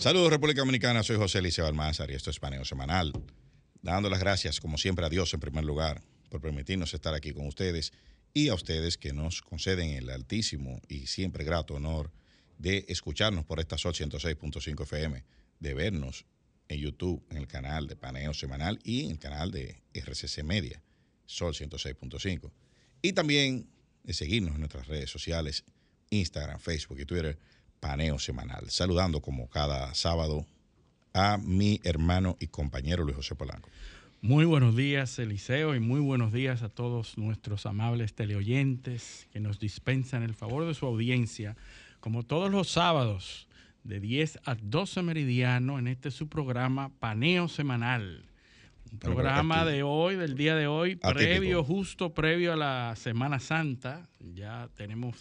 Saludos República Dominicana, soy José Liceo Almázar y esto es Paneo Semanal. Dando las gracias, como siempre, a Dios en primer lugar por permitirnos estar aquí con ustedes y a ustedes que nos conceden el altísimo y siempre grato honor de escucharnos por esta Sol 106.5 FM, de vernos en YouTube, en el canal de Paneo Semanal y en el canal de RCC Media, Sol 106.5. Y también de seguirnos en nuestras redes sociales, Instagram, Facebook y Twitter, Paneo Semanal. Saludando como cada sábado a mi hermano y compañero Luis José Polanco. Muy buenos días, Eliseo, y muy buenos días a todos nuestros amables teleoyentes que nos dispensan el favor de su audiencia, como todos los sábados, de 10 a 12 meridiano, en este su programa Paneo Semanal. Un programa de hoy, del día de hoy, previo, justo previo a la Semana Santa. Ya tenemos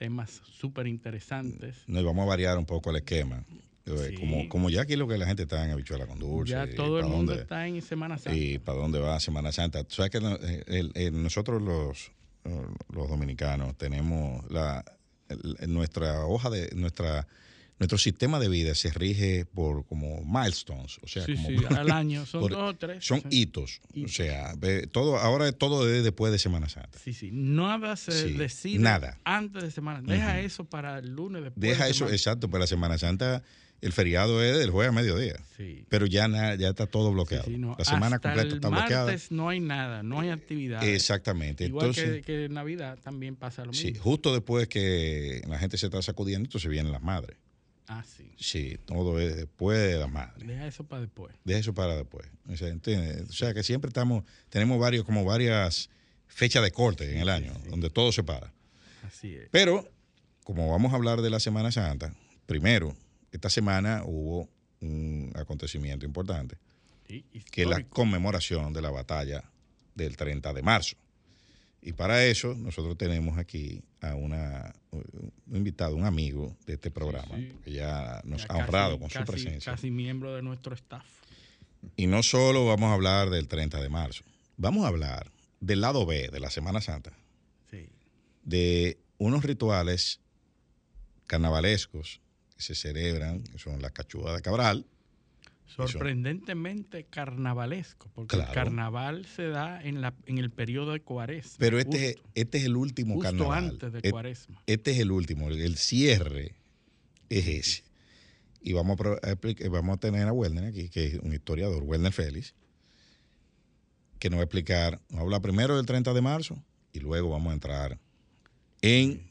temas súper interesantes. Nos vamos a variar un poco el esquema. Eh, como, como ya aquí lo que la gente está en habichuela con dulce. Ya todo el mundo está en Semana Santa. Y para dónde va Semana Santa. Tú sabes que eh, nosotros los, los dominicanos tenemos la, nuestra hoja de nuestra nuestro sistema de vida se rige por como milestones, o sea, como, al año son dos o tres. Son hitos, o sea, todo ahora todo es después de Semana Santa. Sí, sí, nada se decide nada. antes de Semana Santa. Deja eso para el lunes después. Deja eso, exacto, para la Semana Santa el feriado es del jueves a mediodía. Sí. Pero ya, ya está todo bloqueado. La semana completa está bloqueada. martes no hay nada, no hay actividad. Exactamente. Igual entonces, que, Navidad también pasa lo mismo. Sí, justo después que la gente se está sacudiendo, entonces vienen las madres. Ah, sí. Sí, todo es después de las madres. Deja eso para después. Deja eso para después. O sea, o sea que siempre estamos, tenemos varios, como varias fechas de corte en el año, donde todo se para. Así es. Pero, como vamos a hablar de la Semana Santa, primero, esta semana hubo un acontecimiento importante, que es la conmemoración de la batalla del 30 de marzo. Y para eso nosotros tenemos aquí a una, un invitado, un amigo de este programa, que ya nos ha honrado con su presencia. Casi miembro de nuestro staff. Y no solo vamos a hablar del 30 de marzo, vamos a hablar del lado B de la Semana Santa. De unos rituales carnavalescos que se celebran, que son la cachuda de Cabral, Sorprendentemente carnavalesco, porque el carnaval se da en, la, en el periodo de cuaresma. Pero este, este es el último justo carnaval. antes de cuaresma. Este es el último, el cierre es ese. Y vamos a, vamos a tener a Werner aquí, que es un historiador, Werner Félix, que nos va a explicar, nos va a hablar primero del 30 de marzo y luego vamos a entrar en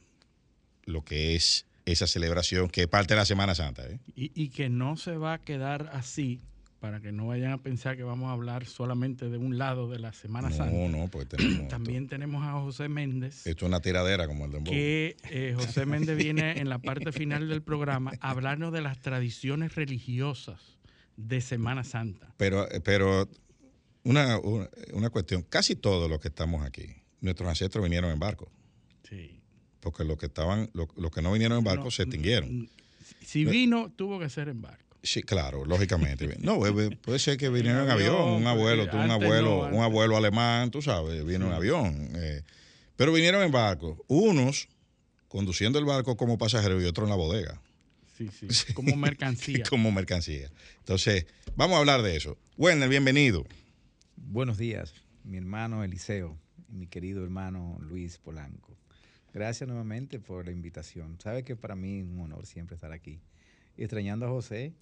lo que es esa celebración que es parte de la Semana Santa. ¿eh? Y, que no se va a quedar así, para que no vayan a pensar que vamos a hablar solamente de un lado de la Semana Santa. No, no, pues tenemos. También tenemos a José Méndez. Esto es una tiradera como el de Que eh, José Méndez viene en la parte final del programa a hablarnos de las tradiciones religiosas de Semana Santa. Pero, pero una, una cuestión, casi todos los que estamos aquí, nuestros ancestros vinieron en barco. Sí porque los que estaban, los, que no vinieron en barco se extinguieron. Si vino, tuvo que ser en barco. Sí, claro, lógicamente. No, puede ser que vinieron en avión, un abuelo, un abuelo, un abuelo alemán, tú sabes, vino en avión. Eh, pero vinieron en barco. Unos conduciendo el barco como pasajeros y otros en la bodega. Sí, sí, como mercancía. como mercancía. Entonces, vamos a hablar de eso. Bueno, bienvenido. Buenos días, mi hermano Eliseo y mi querido hermano Luis Polanco. Gracias nuevamente por la invitación. Sabe que para mí es un honor siempre estar aquí. Y extrañando a José,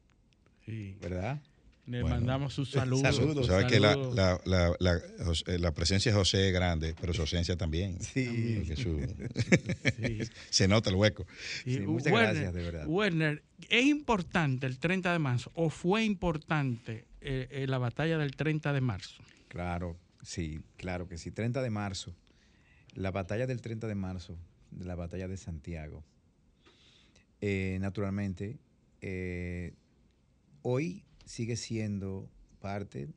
sí. ¿verdad? Le mandamos sus saludos. Saludos. Sabes que la, la, la, eh, la, presencia de José es grande, pero su ausencia también. Sí. Se nota el hueco. muchas gracias, de verdad. Werner, ¿es importante el 30 de marzo o fue importante eh, eh, la batalla del 30 de marzo? Claro, sí, claro que sí. 30 de marzo la batalla del 30 de marzo, la batalla de Santiago, eh, naturalmente, eh, hoy sigue siendo parte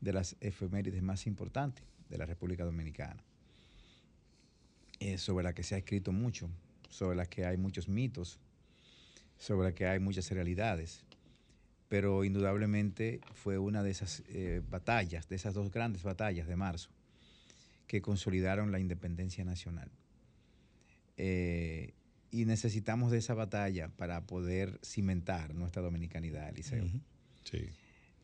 de las efemérides más importantes de la República Dominicana, eh, sobre la que se ha escrito mucho, sobre la que hay muchos mitos, sobre la que hay muchas realidades, pero indudablemente fue una de esas batallas, de esas dos grandes batallas de marzo, que consolidaron la independencia nacional. Eh, y necesitamos de esa batalla para poder cimentar nuestra dominicanidad, Eliseo. Sí.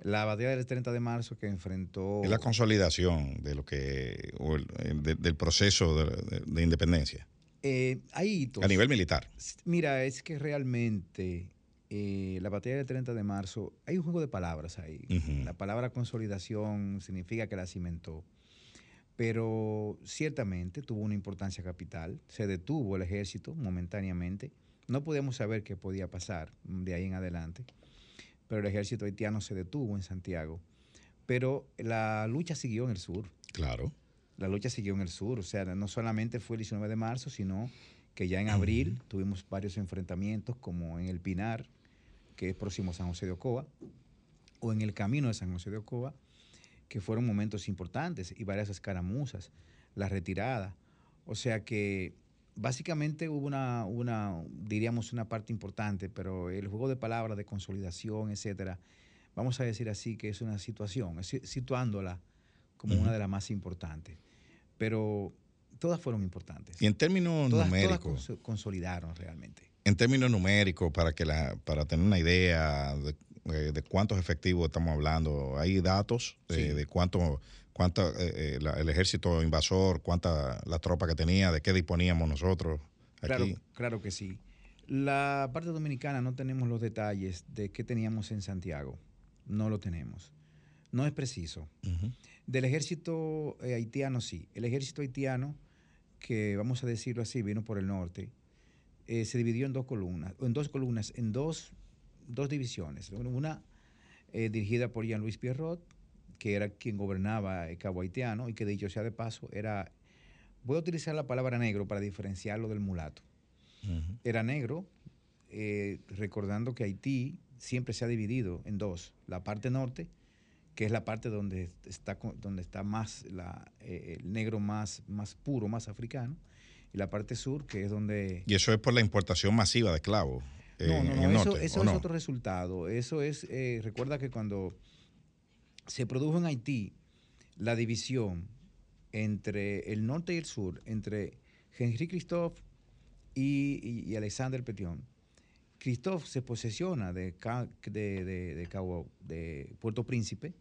La batalla del 30 de marzo que enfrentó... Es la consolidación de lo que o el- de- del proceso de, de- de independencia Eh, hay hitos. a nivel militar. Mira, es que realmente eh, la batalla del 30 de marzo, hay un juego de palabras ahí. La palabra consolidación significa que la cimentó. Pero ciertamente tuvo una importancia capital. Se detuvo el ejército momentáneamente. No podíamos saber qué podía pasar de ahí en adelante. Pero el ejército haitiano se detuvo en Santiago. Pero la lucha siguió en el sur Claro. la lucha siguió en el sur. O sea, no solamente fue el 19 de marzo, sino que ya en abril tuvimos varios enfrentamientos, como en el Pinar, que es próximo a San José de Ocoa, o en el camino de San José de Ocoa, que fueron momentos importantes, y varias escaramuzas, la retirada. O sea que básicamente hubo una, una, diríamos, una parte importante, pero el juego de palabras, de consolidación, etcétera, vamos a decir así que es una situación, situándola como una de las más importantes. Pero todas fueron importantes. Y en términos Todas, todas numéricos, cons- consolidaron realmente. en términos numéricos, para que la, para tener una idea de, eh, de cuántos efectivos estamos hablando, hay datos de, cuánto, cuánta eh, eh, la- el ejército invasor, cuánta la tropa que tenía, de qué disponíamos nosotros Claro, aquí. claro que sí. La parte dominicana no tenemos los detalles de qué teníamos en Santiago. No lo tenemos. No es preciso. Del ejército haitiano, sí. El ejército haitiano, que vamos a decirlo así, vino por el norte, eh, se dividió en dos columnas, o en dos columnas, en dos, dos divisiones. Una eh, dirigida por Jean-Louis Pierrot, que era quien gobernaba el Cabo Haitiano y que dicho sea de paso, era, voy a utilizar la palabra negro para diferenciarlo del mulato. Era negro, eh, recordando que Haití siempre se ha dividido en dos, la parte norte, que es la parte donde está, donde está más la, eh, el negro más, más puro, más africano, y la parte sur, que es donde... Y eso es por la importación masiva de esclavos. Eh, No, en no, el no, eso, norte, eso ¿o es no? otro resultado. Eso es, eh, recuerda que cuando se produjo en Haití la división entre el norte y el sur, entre Henri Christophe y, y- y Alexander Petion, Christophe se posesiona de, Ca- de, de- de Cabo, de Puerto Príncipe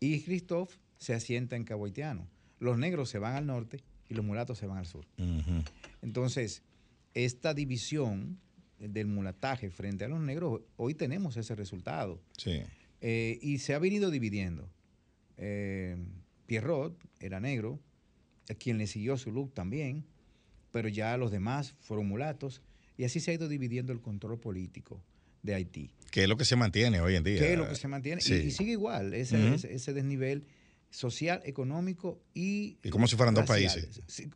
y Christophe se asienta en Cabo Haitiano. Los negros se van al norte y los mulatos se van al sur. Entonces, esta división del mulataje frente a los negros, hoy tenemos ese resultado. Sí. Eh, y se ha venido dividiendo. Eh, Pierrot era negro, a quien le siguió su look también, pero ya los demás fueron mulatos, y así se ha ido dividiendo el control político de Haití. Que es lo que se mantiene hoy en día. ¿Qué es lo que se mantiene? Y- Sí. Y, sigue igual, ese, ese- ese desnivel social, económico y... Y como si fueran dos países. Sí,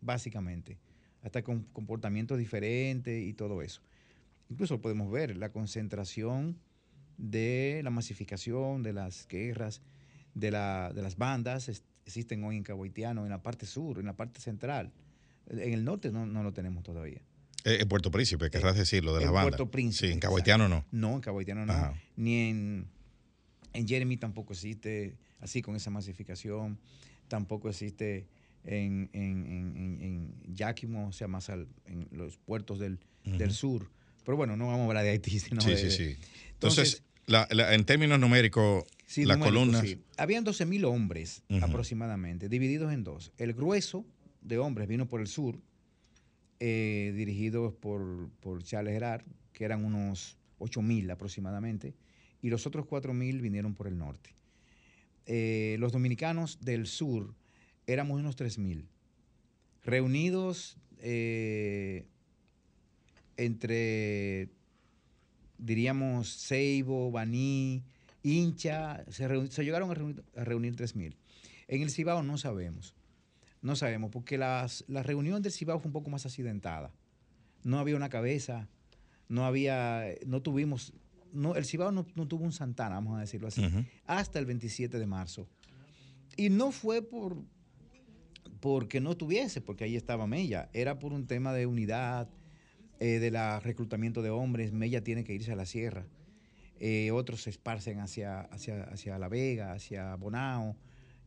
básicamente. Hasta con comportamientos diferentes y todo eso. Incluso podemos ver la concentración de la masificación, de las guerras, de, la- de las bandas, es- existen hoy en Cabo Haitiano, en la parte sur, en la parte central. En el norte no, no lo tenemos todavía. Eh, en Puerto Príncipe, querrás decirlo, de en las bandas. Puerto Príncipe, Sí, en Cabo exacto. Haitiano no. No, en Cabo Haitiano no. Ajá. Ni en, en Jeremy tampoco existe así con esa masificación. Tampoco existe en, en, en, en- Yakimo, o sea, más al- en los puertos del, del sur. Pero bueno, no vamos a hablar de Haití, sino sí, de- sí, sí. Entonces, Entonces, la- la- en términos numéricos, Sí, las numérico, columnas. sí. Habían 12.000 hombres aproximadamente, divididos en dos. El grueso de hombres vino por el sur, eh, dirigidos por, por Charles Gerard, que eran unos 8.000 aproximadamente, y los otros 4.000 vinieron por el norte. Eh, los dominicanos del sur éramos unos 3.000, reunidos eh, entre, diríamos, Ceibo, Baní, Hincha, se, se llegaron a reunir, a reunir 3.000. En el Cibao no sabemos, no sabemos, porque las, la reunión del Cibao fue un poco más accidentada. No había una cabeza, no había, no tuvimos, no, el Cibao no, no tuvo un Santana, vamos a decirlo así, hasta el 27 de marzo. Y no fue por porque no tuviese, porque ahí estaba Mella, era por un tema de unidad, eh, de la reclutamiento de hombres, Mella tiene que irse a la sierra, eh, otros se esparcen hacia, hacia, hacia La Vega, hacia Bonao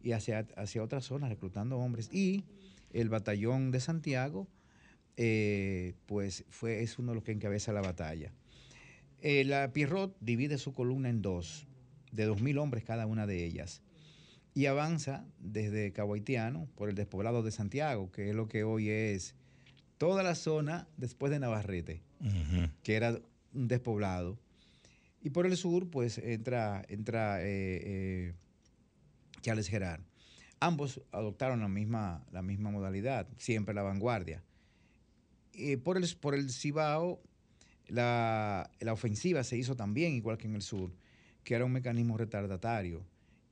y hacia, hacia otras zonas reclutando hombres. Y el batallón de Santiago eh, pues fue, es uno de los que encabeza la batalla. La Pierrot divide su columna en dos, de 2.000 hombres cada una de ellas, y avanza desde Cabo Haitiano por el despoblado de Santiago, que es lo que hoy es toda la zona después de Navarrete, que era un despoblado. Y por el sur, pues entra, entra eh, eh, Charles Gerard. Ambos adoptaron la misma, la misma modalidad, siempre la vanguardia. Eh, por, el, por el Cibao, la, la ofensiva se hizo también, igual que en el sur, que era un mecanismo retardatario.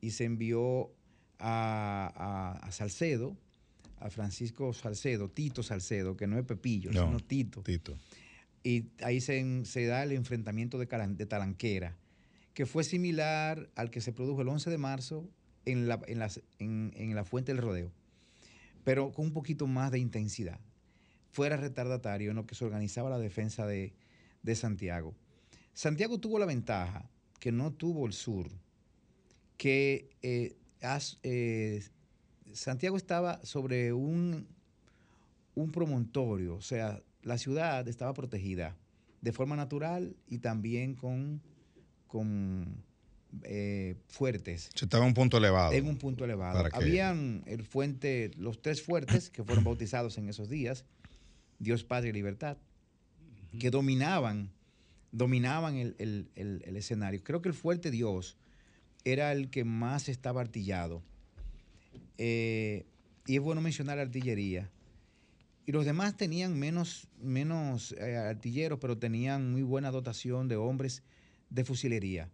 Y se envió a, a- a Salcedo, a Francisco Salcedo, Tito Salcedo, que no es Pepillo, No. sino Tito Tito. y ahí se, se da el enfrentamiento de, de Talanquera, que fue similar al que se produjo el 11 de marzo en la, en las- en- en la Fuente del Rodeo, pero con un poquito más de intensidad. Fuera retardatario en lo que se organizaba la defensa de, de Santiago. Santiago tuvo la ventaja que no tuvo el sur, que eh, as- eh, Santiago estaba sobre un, un promontorio, o sea, la ciudad estaba protegida de forma natural y también con, con eh, fuertes Se estaba en un punto elevado. en un punto elevado. Para que- Habían el fuente, los tres fuertes que fueron bautizados en esos días, Dios, Padre y Libertad, que dominaban, dominaban el, el- el- el escenario. Creo que el fuerte Dios era el que más estaba artillado. Eh, y es bueno mencionar la artillería. Y los demás tenían menos, menos eh, artilleros, pero tenían muy buena dotación de hombres de fusilería.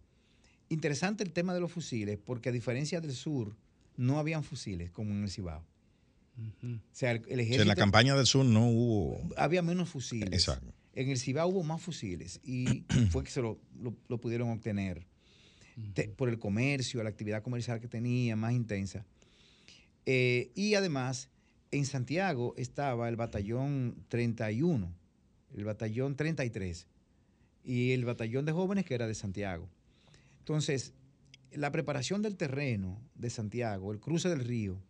Interesante el tema de los fusiles, porque a diferencia del sur, no habían fusiles como en el Cibao. O sea, el, el O sea, ejército en la campaña del sur no hubo. había menos fusiles. Exacto. En el Cibao hubo más fusiles y fue que se lo, lo- lo pudieron obtener Te- por el comercio, la actividad comercial que tenía más intensa. Eh, y además, en Santiago estaba el batallón 31, el batallón 33 y el batallón de jóvenes que era de Santiago. Entonces, la preparación del terreno de Santiago, el cruce del río,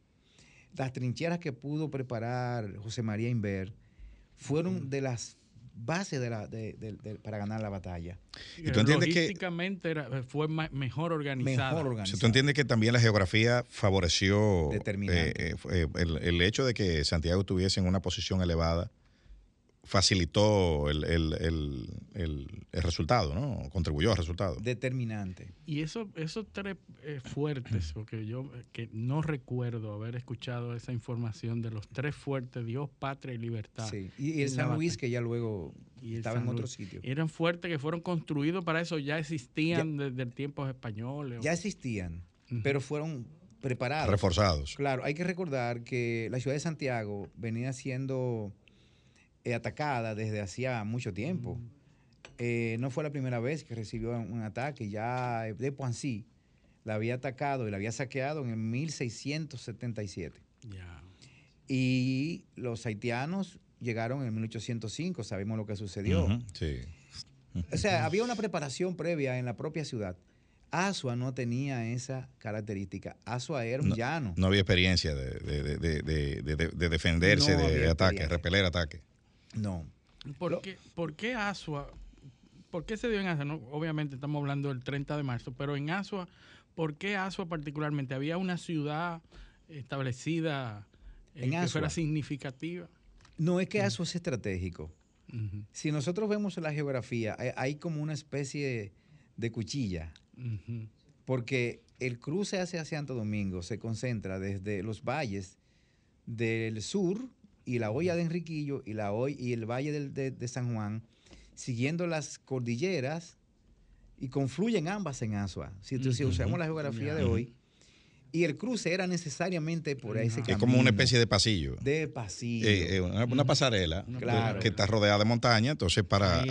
las trincheras que pudo preparar José María Inver, fueron de las bases de la- de- de- de- para ganar la batalla. ¿Y tú entiendes que- era- fue mejor organizada. Mejor O organizada. sea, tú entiendes que también la geografía favoreció Determinante. eh, eh, fue- el, el hecho de que Santiago estuviese en una posición elevada facilitó el, el- el- el- el resultado, ¿no? Contribuyó al resultado. Determinante. Y eso, esos tres eh, fuertes, porque yo eh, que no recuerdo haber escuchado esa información de los tres fuertes, Dios, Patria y Libertad. Sí. Y, y el San Luis, batalla. que ya luego Y estaba en otro Luis. sitio. Eran fuertes que fueron construidos para eso, ya existían desde el tiempos españoles. Ya existían, pero fueron preparados. Reforzados. Claro, hay que recordar que la ciudad de Santiago venía siendo eh, atacada desde hacía mucho tiempo. Eh, no fue la primera vez que recibió un ataque, ya eh, de Poissy la había atacado y la había saqueado en el 1677. Ya. Y los haitianos llegaron en 1805, sabemos lo que sucedió. Sí. O sea, había una preparación previa en la propia ciudad. Asua no tenía esa característica. Asua era un llano. No había experiencia de, de- de- de- de- de- de defenderse No de ataques, repeler ataques. No. ¿Por, Lo- qué, por qué Asua? ¿Por qué se dio en Asua? No, obviamente estamos hablando del 30 de marzo, pero en Asua, ¿por qué Asua particularmente? ¿Había una ciudad establecida eh, En que fuera Asua. significativa? No es que Asua es estratégico. Si nosotros vemos la geografía, hay, hay como una especie de cuchilla, porque el cruce hacia Santo Domingo se concentra desde los valles del sur y la olla de Enriquillo y, la hoy y el valle del- de, de San Juan, siguiendo las cordilleras y confluyen ambas en Asua. Si, tú- si usamos la geografía de hoy, y el cruce era necesariamente por ese Es Es como una camino especie de pasillo. de pasillo. Eh, eh, una, una pasarela Una Claro. que está rodeada de montaña, entonces para,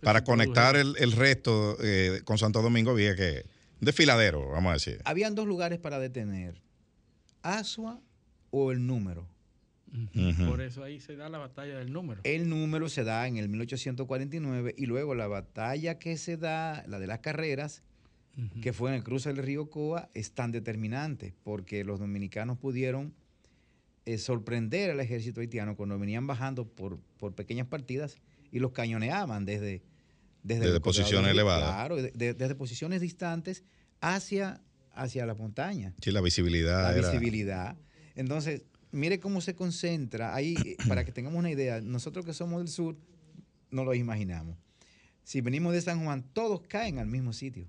para conectar el, el resto eh, con Santo Domingo había que un desfiladero, vamos a decir. Habían dos lugares para detener, Asua o el número. Por eso ahí se da la batalla del número. El número se da en el 1849 y luego la batalla que se da, la de las carreras, que fue en el cruce del río Coa, es tan determinante porque los dominicanos pudieron eh, sorprender al ejército haitiano cuando venían bajando por, por pequeñas partidas y los cañoneaban desde, desde, los posiciones elevadas. Claro, de- de- desde posiciones distantes hacia, hacia la montaña. Sí, la visibilidad. La era- visibilidad. Entonces, mire cómo se concentra. Ahí, eh, para que tengamos una idea, nosotros que somos del sur, no lo imaginamos. Si venimos de San Juan, todos caen al mismo sitio.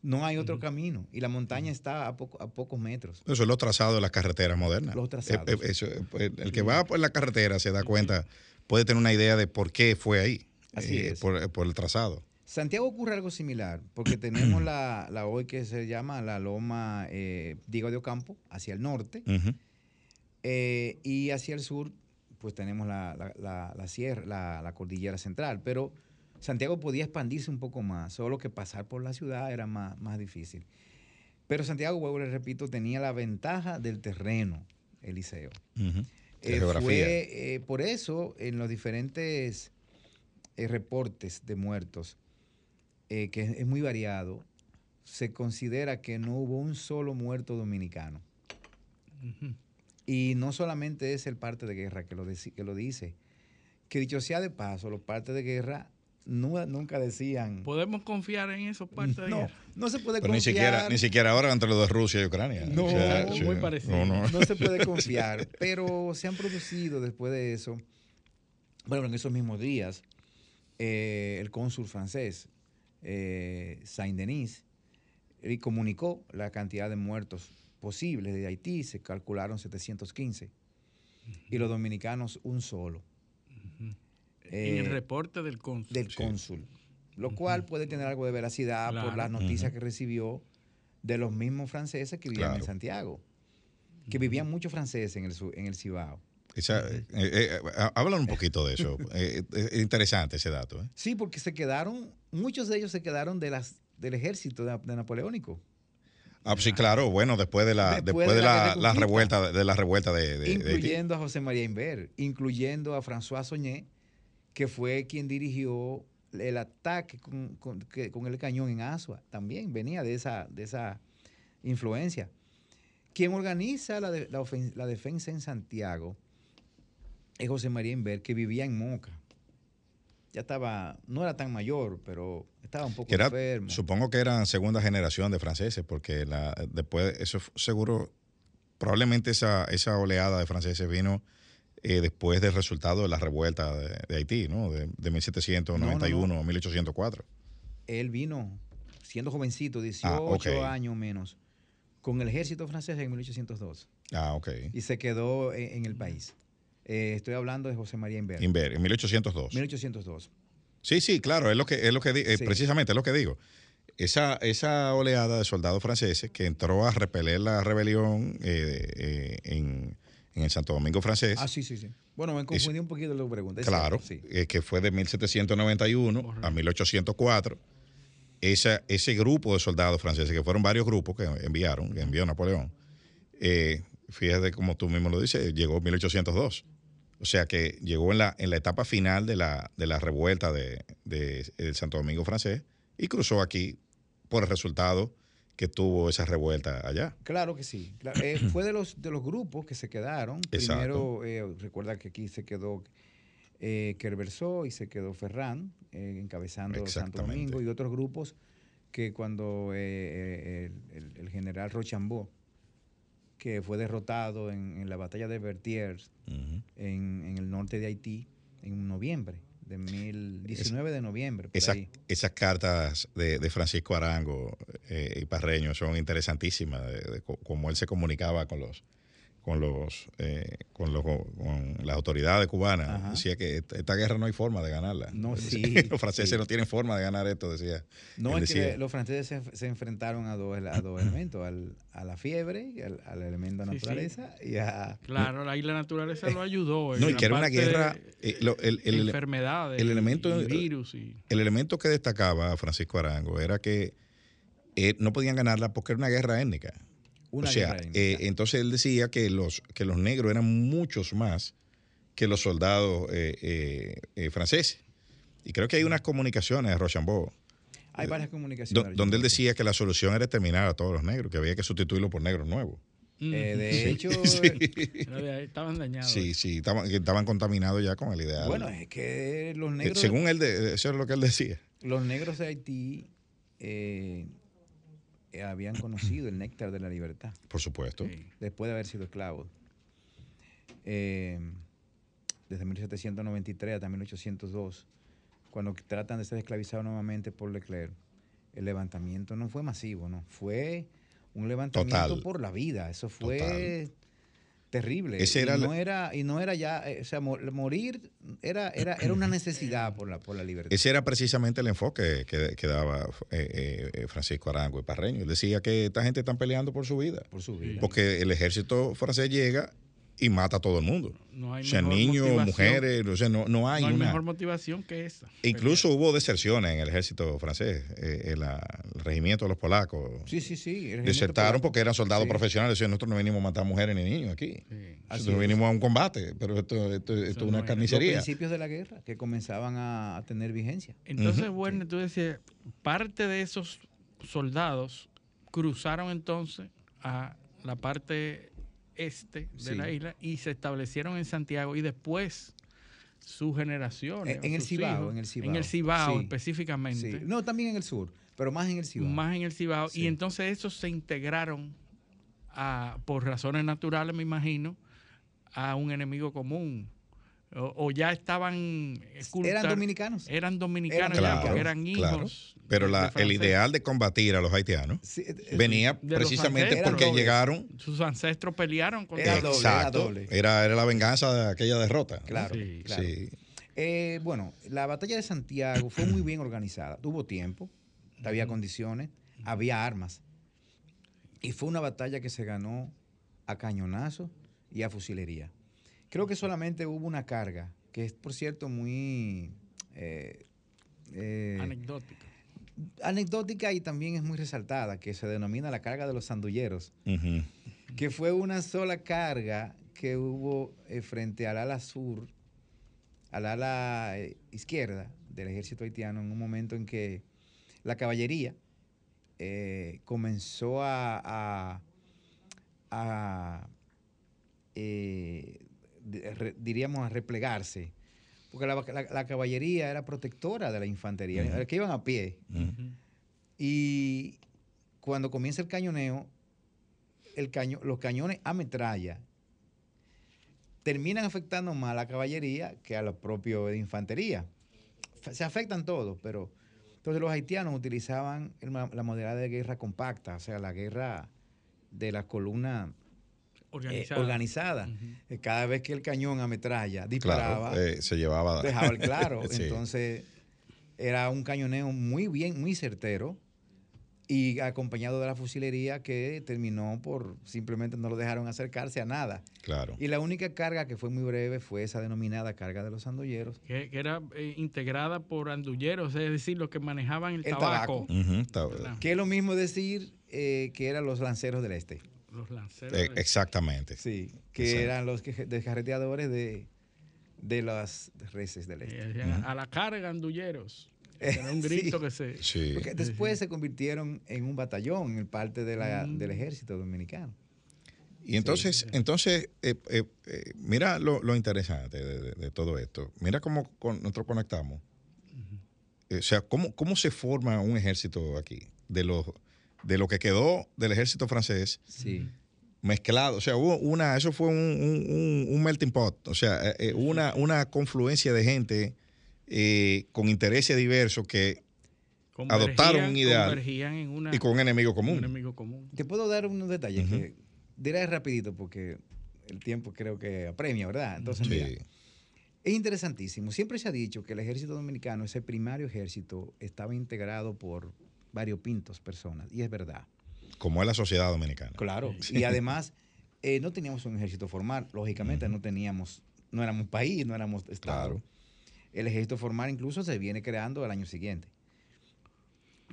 No hay otro camino. Y la montaña está a, poco- a pocos metros. Eso es lo trazado de las carreteras modernas. Los trazados. Eh, eh, eso, eh, pues, el que va por la carretera se da cuenta, puede tener una idea de por qué fue ahí. Así eh, es. Por, por el trazado. Santiago ocurre algo similar, porque tenemos la, la hoy que se llama la Loma eh, Diego de Ocampo, hacia el norte. Eh, y hacia el sur, pues tenemos la, la- la- la sierra, la, la cordillera central. Pero Santiago podía expandirse un poco más, solo que pasar por la ciudad era más, más difícil. Pero Santiago, vuelvo les repito, tenía la ventaja del terreno, Eliseo. Ujú. De Eh, geografía. fue, eh, por eso, en los diferentes eh, reportes de muertos, eh, que es, es muy variado, se considera que no hubo un solo muerto dominicano. Ujú. Y no solamente es el parte de guerra que lo, que lo dice, que dicho sea de paso, los partes de guerra nu- nunca decían... ¿Podemos confiar en esos partes de no, guerra? no se puede Pero ni confiar. siquiera, ni siquiera ahora entre los de Rusia y Ucrania. No, muy parecido. no, no. no se puede confiar, pero se han producido después de eso, bueno, en esos mismos días, eh, el cónsul francés, eh, Saint-Denis, comunicó la cantidad de muertos posibles de Haití, se calcularon 715, y los dominicanos un solo, en el eh, reporte del cónsul. del Sí. cónsul, lo cual puede tener algo de veracidad por las noticias que recibió de los mismos franceses que vivían en. Santiago, que vivían muchos franceses en el, su- en el Cibao. Esa- eh, eh, hablan un poquito de eso. Eh, es interesante ese dato. ¿eh? Sí, porque se quedaron, muchos de ellos se quedaron de las, del ejército de, de napoleónico, Ah, pues sí, claro. Bueno, después de la, Después después de la la, revuelta, de la revuelta de, de- de Haití. incluyendo a José María Inver, incluyendo a François Soñé, que fue quien dirigió el ataque con, con- que- con el cañón en Asua. También venía de esa, de esa influencia. Quien organiza la, de- la ofen- la defensa en Santiago es José María Inver, que vivía en Moca. Ya estaba, no era tan mayor, pero estaba un poco era- enfermo. supongo que eran segunda generación de franceses, porque la, después, eso seguro, probablemente esa, esa oleada de franceses vino eh, después del resultado de la revuelta de, de Haití, ¿no? De, de 1791 No, no, a 1804. Él vino siendo jovencito, 18 Ah, años menos, con el ejército francés en 1802 Ah, ok. y se quedó en, en el país. Eh, estoy hablando de José María Inver. Inver, en 1802. 1802. Sí, sí, claro, es lo que, es lo que eh, Sí. precisamente es lo que digo. Esa, esa oleada de soldados franceses que entró a repeler la rebelión eh, en, en el Santo Domingo francés, Ah, sí, sí, sí. Bueno, me confundí un poquito la pregunta. claro, sí. que fue de 1791 a Correcto. 1804, esa, ese grupo de soldados franceses, que fueron varios grupos que enviaron, que envió Napoleón, eh, fíjate como tú mismo lo dices, llegó en 1802. O sea que llegó en la, en la etapa final de la, de la revuelta de, de- del Santo Domingo francés y cruzó aquí por el resultado que tuvo esa revuelta allá. Claro que sí. Eh, fue de los, de los grupos que se quedaron. Exacto. Primero, eh, recuerda que aquí se quedó eh, Kerversó y se quedó Ferran eh, encabezando Santo. Domingo y otros grupos que cuando eh, eh, el, el- el general Rochambeau, que fue derrotado en, en la batalla de Vertiers en, en el norte de Haití en noviembre, de mil, 19 de noviembre. Esa- esas cartas de, de Francisco Arango eh, y Parreño son interesantísimas, de, de co- cómo él se comunicaba con los con los eh, con los con las autoridades cubanas. Ajá. Decía que esta, guerra no hay forma de ganarla. No, sí, los franceses sí. no tienen forma de ganar esto, decía. No, Él es que los franceses se, se enfrentaron a dos, a dos elementos, al- a la fiebre, y al, al elemento Sí, sí. naturaleza y a... Claro, ahí la naturaleza lo ayudó. No, y que era una guerra. de eh, lo- el- el- el- enfermedades, el elemento- y virus y el elemento que destacaba Francisco Arango era que eh, no podían ganarla porque era una guerra étnica. Una o sea, eh, entonces él decía que los, que los negros eran muchos más que los soldados eh, eh, eh, franceses. Y creo que hay unas comunicaciones de Rochambeau Hay varias do- comunicaciones. donde él decía que la solución era exterminar a todos los negros, que había que sustituirlo por negros nuevos. Eh, de hecho, estaban dañados. Sí, sí, estaban, contaminados ya con el ideal. bueno, es que los negros, Según él, de- eso es lo que él decía. los negros de Haití eh, habían conocido el néctar de la libertad Por supuesto. Después de haber sido esclavos. Eh, desde 1793 hasta 1802, cuando tratan de ser esclavizados nuevamente por Leclerc, el levantamiento no fue masivo, no, fue un levantamiento Total. por la vida. Eso fue Total. Terrible. Ese y, era no era, y no era ya, eh, o sea, mo- morir era, era, era una necesidad por la, por la libertad. Ese era precisamente el enfoque que, que daba eh, eh, Francisco Arango y Parreño. Él decía que esta gente están peleando por su vida. por su vida. Porque el ejército francés llega y mata a todo el mundo. No hay O sea, niños, mujeres, o sea, no, no hay No hay una. mejor motivación que esa. Incluso hubo deserciones en el ejército francés, eh, en la- el regimiento de los polacos. Sí, sí, sí. Desertaron polaco. porque eran soldados Sí. profesionales. Decían, nosotros no venimos a matar mujeres ni niños aquí. Sí. Nosotros es. vinimos a un combate, pero esto, esto- esto es no una. Los carnicería. principios de la guerra que comenzaban a, a tener vigencia. Entonces, Ujú. bueno, tú decías, parte de esos soldados cruzaron entonces a la parte este de Sí. la isla y se establecieron en Santiago y después sus generaciones. En- el Cibao, hijos, en el Cibao. En el Cibao Sí. específicamente. Sí. No, también en el sur, pero más en el Cibao. Más en el Cibao. Y entonces esos se integraron a- por razones naturales, me imagino, a un enemigo común. O, o ya estaban Eran dominicanos. Eran dominicanos Eran ya, Claro, porque eran hijos. claro. Pero la- el ideal de combatir a los haitianos Sí, eh, eh, venía de precisamente porque llegaron. Sus ancestros pelearon con Era doble, era Exacto. doble. Era, era la venganza de aquella derrota. Claro, Sí. claro. Sí. Eh, bueno, la batalla de Santiago fue muy bien organizada. Tuvo tiempo, había condiciones, había armas. Y fue una batalla que se ganó a cañonazo y a fusilería. Creo que solamente hubo una carga, que es, por cierto, muy eh, eh, anecdótica. anecdótica y también es muy resaltada, que se denomina la carga de los sandulleros. Que fue una sola carga que hubo eh, frente al ala sur, al ala eh, izquierda del ejército haitiano, en un momento en que la caballería eh, comenzó a, eh, diríamos, a replegarse. Porque la, la- la caballería era protectora de la infantería, Ujú. que iban a pie. Y cuando comienza el cañoneo, el caño- los cañones a metralla terminan afectando más a la caballería que a los propios de infantería. Se afectan todos, pero entonces los haitianos utilizaban la modalidad de guerra compacta, o sea, la guerra de la eh, Organizada. Ujú. Eh, Cada vez que el cañón a metralla disparaba, Claro, eh, se llevaba. dejaba el claro. Sí. Entonces, era un cañoneo muy bien, muy certero y acompañado de la fusilería que terminó por simplemente no lo dejaron acercarse a nada. Claro. Y la única carga que fue muy breve fue esa denominada carga de los andolleros. Que, que era eh, integrada por andulleros, es decir, los que manejaban el, El tabaco. tabaco. ¿verdad? Que es lo mismo decir eh, que eran los lanceros del este. Los lanceros. eh, exactamente. Sí, que Exacto. eran los que, descarreteadores de, de las reses del eh, este. decían, A la carga, andulleros. Era un Sí. grito que se. Sí. Porque después se convirtieron en un batallón, en parte de la- Mm. del ejército dominicano. Y entonces, entonces eh, eh, eh, mira lo, lo interesante de, de- de todo esto. Mira cómo con- nosotros conectamos. Eh, o sea, cómo, cómo se forma un ejército aquí. De lo, de lo que quedó del ejército francés Sí. mezclado. O sea, hubo una, eso fue un, un- un- un melting pot. O sea, eh, eh, una, una confluencia de gente eh, con intereses diversos que adoptaron un ideal convergían en una, y con un enemigo un común. enemigo común. Te puedo dar unos detalles Ujú. que diré rapidito porque el tiempo creo que apremia, ¿verdad? Entonces, Sí. mira, es interesantísimo. Siempre se ha dicho que el ejército dominicano, ese primario ejército, estaba integrado por variopintos personas. Y es verdad. Como es la sociedad dominicana. Claro. Sí. Y además, eh, no teníamos un ejército formal. Lógicamente, no teníamos, no éramos país, no éramos Estado. Claro. El ejército formal incluso se viene creando el año siguiente.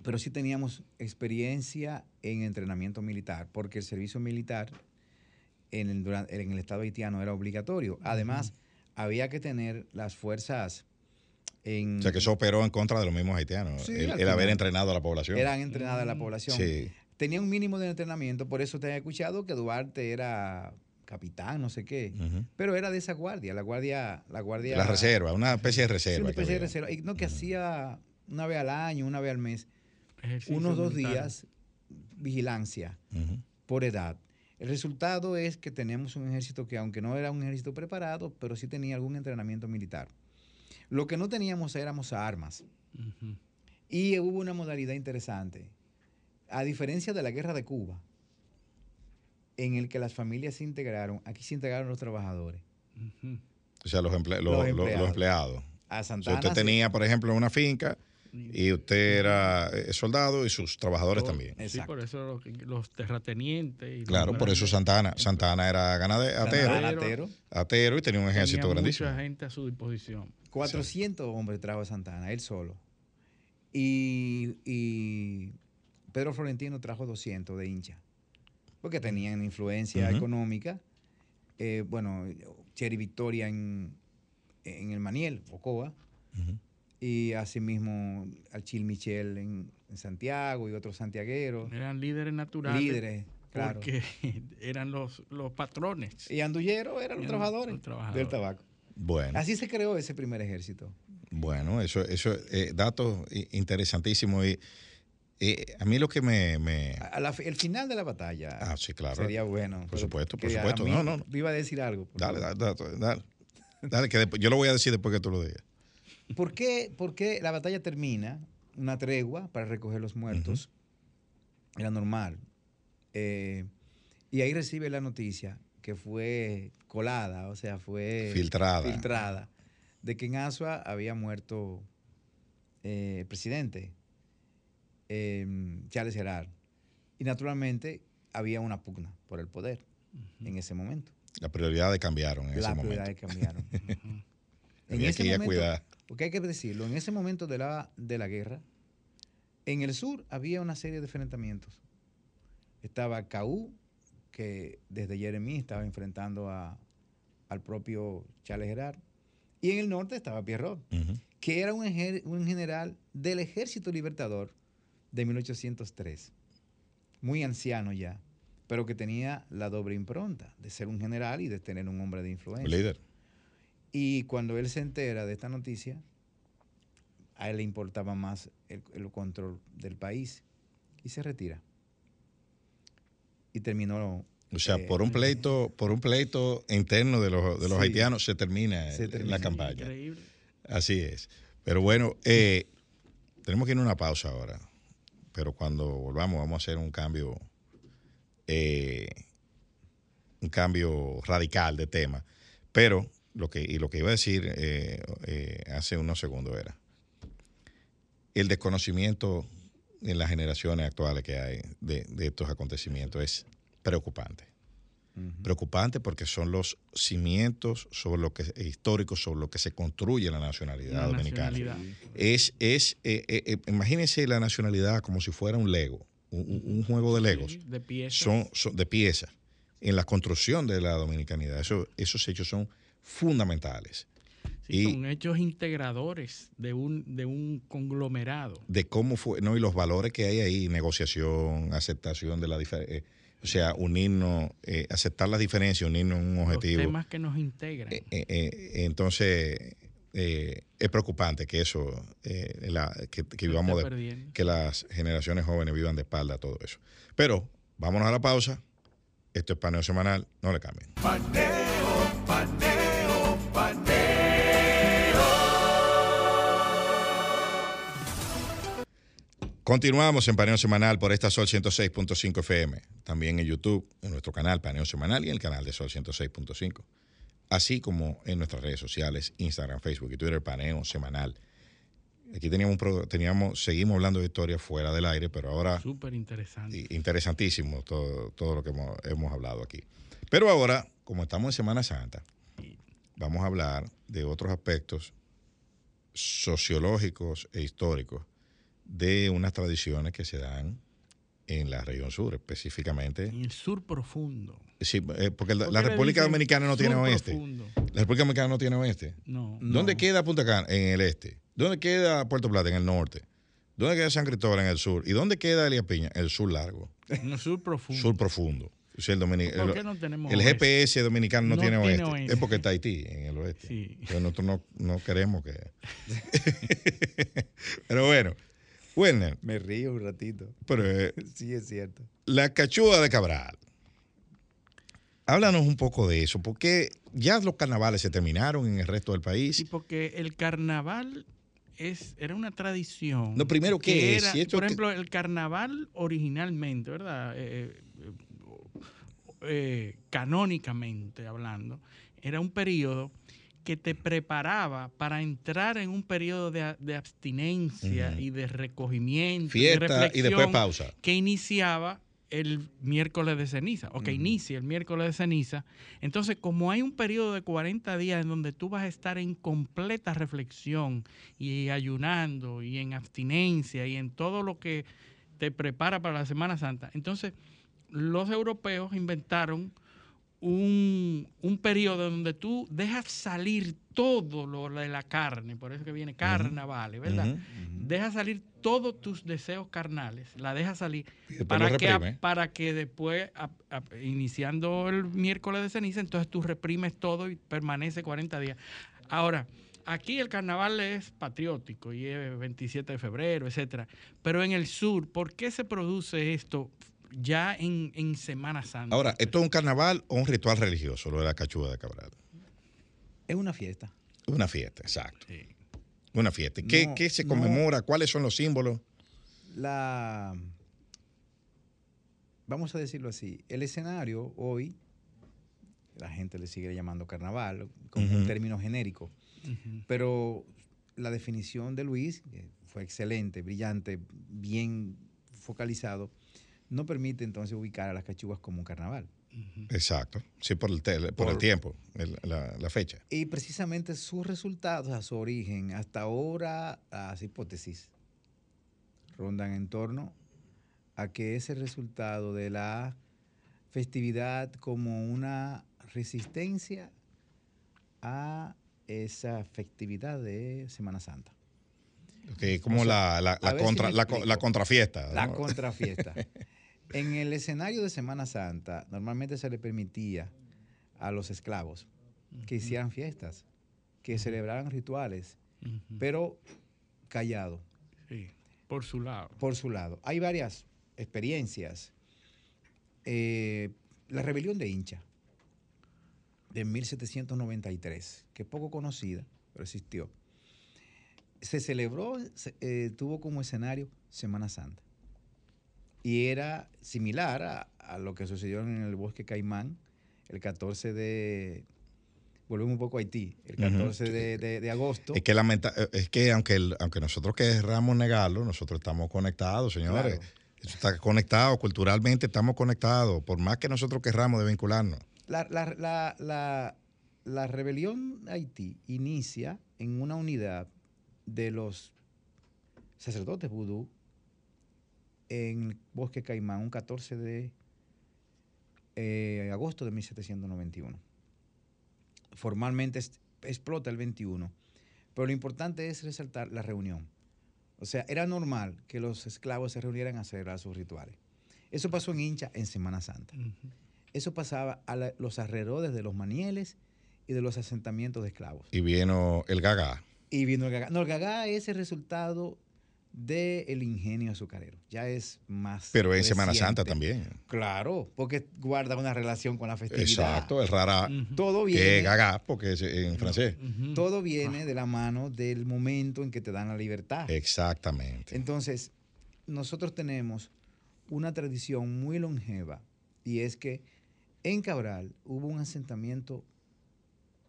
Pero sí teníamos experiencia en entrenamiento militar, porque el servicio militar en el, duran- en el Estado haitiano era obligatorio. Además, había que tener las fuerzas en... O sea, que eso operó en contra de los mismos haitianos. Sí, el, haber entrenado a la población. Eran entrenadas la Mm. población. Sí. tenía un mínimo de entrenamiento, por eso te he escuchado que Duarte era capitán, no sé qué, pero era de esa guardia, la guardia, la guardia. La reserva, una especie de Sí, reserva. una que especie de reserva. Y no que hacía una vez al año, una vez al mes, Ejercicio unos dos militar. días vigilancia por edad. El resultado es que tenemos un ejército que, aunque no era un ejército preparado, pero sí tenía algún entrenamiento militar. Lo que no teníamos éramos armas. Y hubo una modalidad interesante. A diferencia de la guerra de Cuba, en el que las familias se integraron, aquí se integraron los trabajadores. O sea, los, emple- Los los- los- los empleados. empleados. A O sea, Santana. usted tenía, por ejemplo, una finca y usted era eh, soldado y sus trabajadores también. Sí, por eso los, los terratenientes. y los Claro, por eso Santana, Santana era ganadero, atero, atero. atero y tenía un ejército tenía grandísimo. mucha gente a su disposición. 400 hombres trajo Santana, él solo. Y, y Pedro Florentino trajo 200 de hincha, porque tenían influencia económica. Eh, bueno, Cherry Victoria en, en el Maniel, Ocoa, Ujú. Y asimismo Alchil Michel en, en Santiago y otros santiagueros, Eran líderes naturales. líderes, claro. Porque eran los, los patrones. Y Andullero eran los trabajadores, los trabajadores. del tabaco. Bueno, Así se creó ese primer ejército. bueno, eso, eso, eh, datos interesantísimos. Y eh, a mí lo que me, me- A la- el final de la batalla Ah, sí, claro. sería bueno. Por supuesto, por supuesto. No, no, no. Iba a decir algo. Dale, dale, dale, dale. Dale, que después- yo lo voy a decir después que tú lo digas. ¿Por qué, por qué la batalla termina? Una tregua para recoger los muertos. Era normal. Eh, y ahí recibe la noticia que fue colada, o sea, fue Filtrada. filtrada, de que en Asua había muerto eh, el presidente, eh, Charles Gerard. Y naturalmente había una pugna por el poder en ese momento. Las prioridades cambiaron en ese Las momento. prioridades cambiaron. en ese que ir a momento, cuidar. Porque hay que decirlo, en ese momento de la, de la guerra, en el sur había una serie de enfrentamientos. Estaba Caú, que desde Jeremí estaba enfrentando a, al propio Charles Gerard. Y en el norte estaba Pierrot, que era un, un general del Ejército Libertador de 1803. Muy anciano ya, pero que tenía la doble impronta de ser un general y de tener un hombre de influencia. Líder. Y cuando él se entera de esta noticia, a él le importaba más el, el control del país y se retira. Y terminó. O sea, eh, por un pleito, por un pleito interno de los, de los Sí. haitianos se termina, Se el- termina. la campaña. Increíble. Así es. Pero bueno, eh, tenemos que ir a una pausa ahora. Pero cuando volvamos vamos a hacer un cambio, eh, un cambio radical de tema. Pero lo que y lo que iba a decir eh, eh, hace unos segundos era el desconocimiento en las generaciones actuales que hay de, de estos acontecimientos es preocupante preocupante porque son los cimientos sobre lo que históricos sobre lo que se construye la nacionalidad dominicana. nacionalidad. Es, es eh, eh, eh, imagínense la nacionalidad como si fuera un Lego, un, un- un juego de Legos. Sí, de piezas. Son, son de piezas en la construcción de la dominicanidad. Eso, esos hechos son fundamentales Sí, y- son hechos integradores de un, de un conglomerado. de cómo fue, no y los valores que hay ahí, negociación, aceptación de la diferencia, o sea, unirnos, eh, aceptar las diferencias, unirnos en un objetivo. Los temas que nos integran. Eh, eh, eh, entonces, eh, es preocupante que eso, eh, la- que, vivamos de- que las generaciones jóvenes vivan de espalda a todo eso. Pero vámonos a la pausa. Esto es paneo semanal, no le cambien. Continuamos en Paneo Semanal por esta Sol 106.5 FM. También en YouTube, en nuestro canal Paneo Semanal y en el canal de Sol 106.5. Así como en nuestras redes sociales, Instagram, Facebook y Twitter, Paneo Semanal. Aquí teníamos, teníamos seguimos hablando de historia fuera del aire, pero ahora Súper interesante. interesantísimo todo, todo lo que hemos, hemos hablado aquí. Pero ahora, como estamos en Semana Santa, vamos a hablar de otros aspectos sociológicos e históricos de unas tradiciones que se dan en la región sur, específicamente. En el sur profundo. Sí, eh, porque la, ¿Por la qué le República Dominicana no tiene oeste. profundo? La República Dominicana no tiene oeste. No. No. ¿Dónde queda Punta Cana? En el este. ¿Dónde queda Puerto Plata? En el norte. ¿Dónde queda San Cristóbal en el sur? ¿Y dónde queda Elías Piña? En el sur largo, En el sur profundo. sur profundo. O sea, el, domini- ¿Por el- qué no tenemos el oeste? GPS dominicano no, No tiene, tiene oeste. oeste. Es porque está Haití en el oeste. Sí. Entonces nosotros no, no queremos que. Pero bueno, Werner, Me río un ratito. pero eh, Sí, es cierto. la cachúa de Cabral. Háblanos un poco de eso, porque ya los carnavales se terminaron en el resto del país. Sí, porque el carnaval es, era una tradición. Lo primero que es, era, si esto por ejemplo, el carnaval originalmente, ¿verdad? Eh, eh, canónicamente hablando, era un periodo que te preparaba para entrar en un periodo de, de abstinencia y de recogimiento, y de Fiesta y después pausa. que iniciaba el miércoles de ceniza, o que inicia el miércoles de ceniza. Entonces, como hay un periodo de 40 días en donde tú vas a estar en completa reflexión y ayunando y en abstinencia y en todo lo que te prepara para la Semana Santa, entonces los europeos inventaron un, un periodo donde tú dejas salir todo lo de la carne, por eso que viene carnaval, ¿verdad? Deja salir todos tus deseos carnales, la deja salir para que, para que después, a- a- iniciando el miércoles de ceniza, entonces tú reprimes todo y permanece 40 días. Ahora, aquí el carnaval es patriótico y es 27 de febrero, etcétera. Pero en el sur, ¿por qué se produce esto ya en, en Semana Santa? Ahora, ¿esto es un carnaval o un ritual religioso, lo de la cachúa de Cabral? Es una fiesta. Una fiesta, exacto. Sí. Una fiesta. ¿Qué, No, qué se no. conmemora? ¿Cuáles son los símbolos? La. Vamos a decirlo así. El escenario hoy, la gente le sigue llamando carnaval, como un término genérico. Pero la definición de Luis que fue excelente, brillante, bien focalizado, no permite entonces ubicar a las cachugas como un carnaval. Exacto. Sí, por el, por el tiempo, el- la, la fecha. Y precisamente sus resultados, a su origen, hasta ahora, las hipótesis rondan en torno a que es el resultado de la festividad como una resistencia a esa festividad de Semana Santa. Que como O sea, la, la- si contra, la, co- explico. la contrafiesta. En el escenario de Semana Santa, normalmente se le permitía a los esclavos que hicieran fiestas, que celebraran rituales, pero callado, Sí, por su lado. por su lado. Hay varias experiencias. Eh, la rebelión de hincha de 1793, que es poco conocida, pero existió. Se celebró, eh, tuvo como escenario Semana Santa. Y era similar a, a lo que sucedió en el bosque Caimán el 14 de... Volvemos un poco a Haití, el Ujú. 14 de, de- de agosto. Es que, lamenta- es que aunque, el- aunque nosotros querramos negarlo, nosotros estamos conectados, señores. Claro. Eso está conectado, culturalmente estamos conectados, por más que nosotros querramos de vincularnos. La, la- la- la- la rebelión de Haití inicia en una unidad de los sacerdotes vudú en el bosque Caimán, un 14 de eh, agosto de 1791. Formalmente es- explota el 21, pero lo importante es resaltar la reunión. O sea, era normal que los esclavos se reunieran a celebrar sus rituales. Eso pasó en Hincha en Semana Santa. Ujú. Eso pasaba a la- los alrededores de los manieles y de los asentamientos de esclavos. Y vino el gaga. Y vino el gagá. No, el gagá es el resultado del ingenio azucarero. Ya es más. Pero en Semana. Santa también. Claro, porque guarda una relación con la festividad. Exacto, el rara. Todo viene, gaga, porque es en francés. Todo viene de la mano del momento en que te dan la libertad. Exactamente. Entonces, nosotros tenemos una tradición muy longeva y es que en Cabral hubo un asentamiento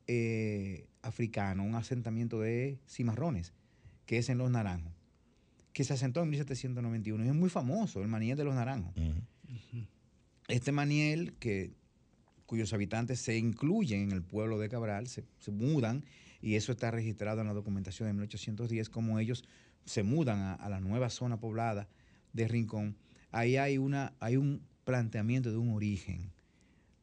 eh, africano, un asentamiento de cimarrones, que es en Los Naranjos, que se asentó en 1791 y es muy famoso, el maniel de Los Naranjos. Este maniel, que, cuyos habitantes se incluyen en el pueblo de Cabral, se, se mudan, y eso está registrado en la documentación de 1810, como ellos se mudan a, a la nueva zona poblada de Rincón. Ahí hay, una, hay un planteamiento de un origen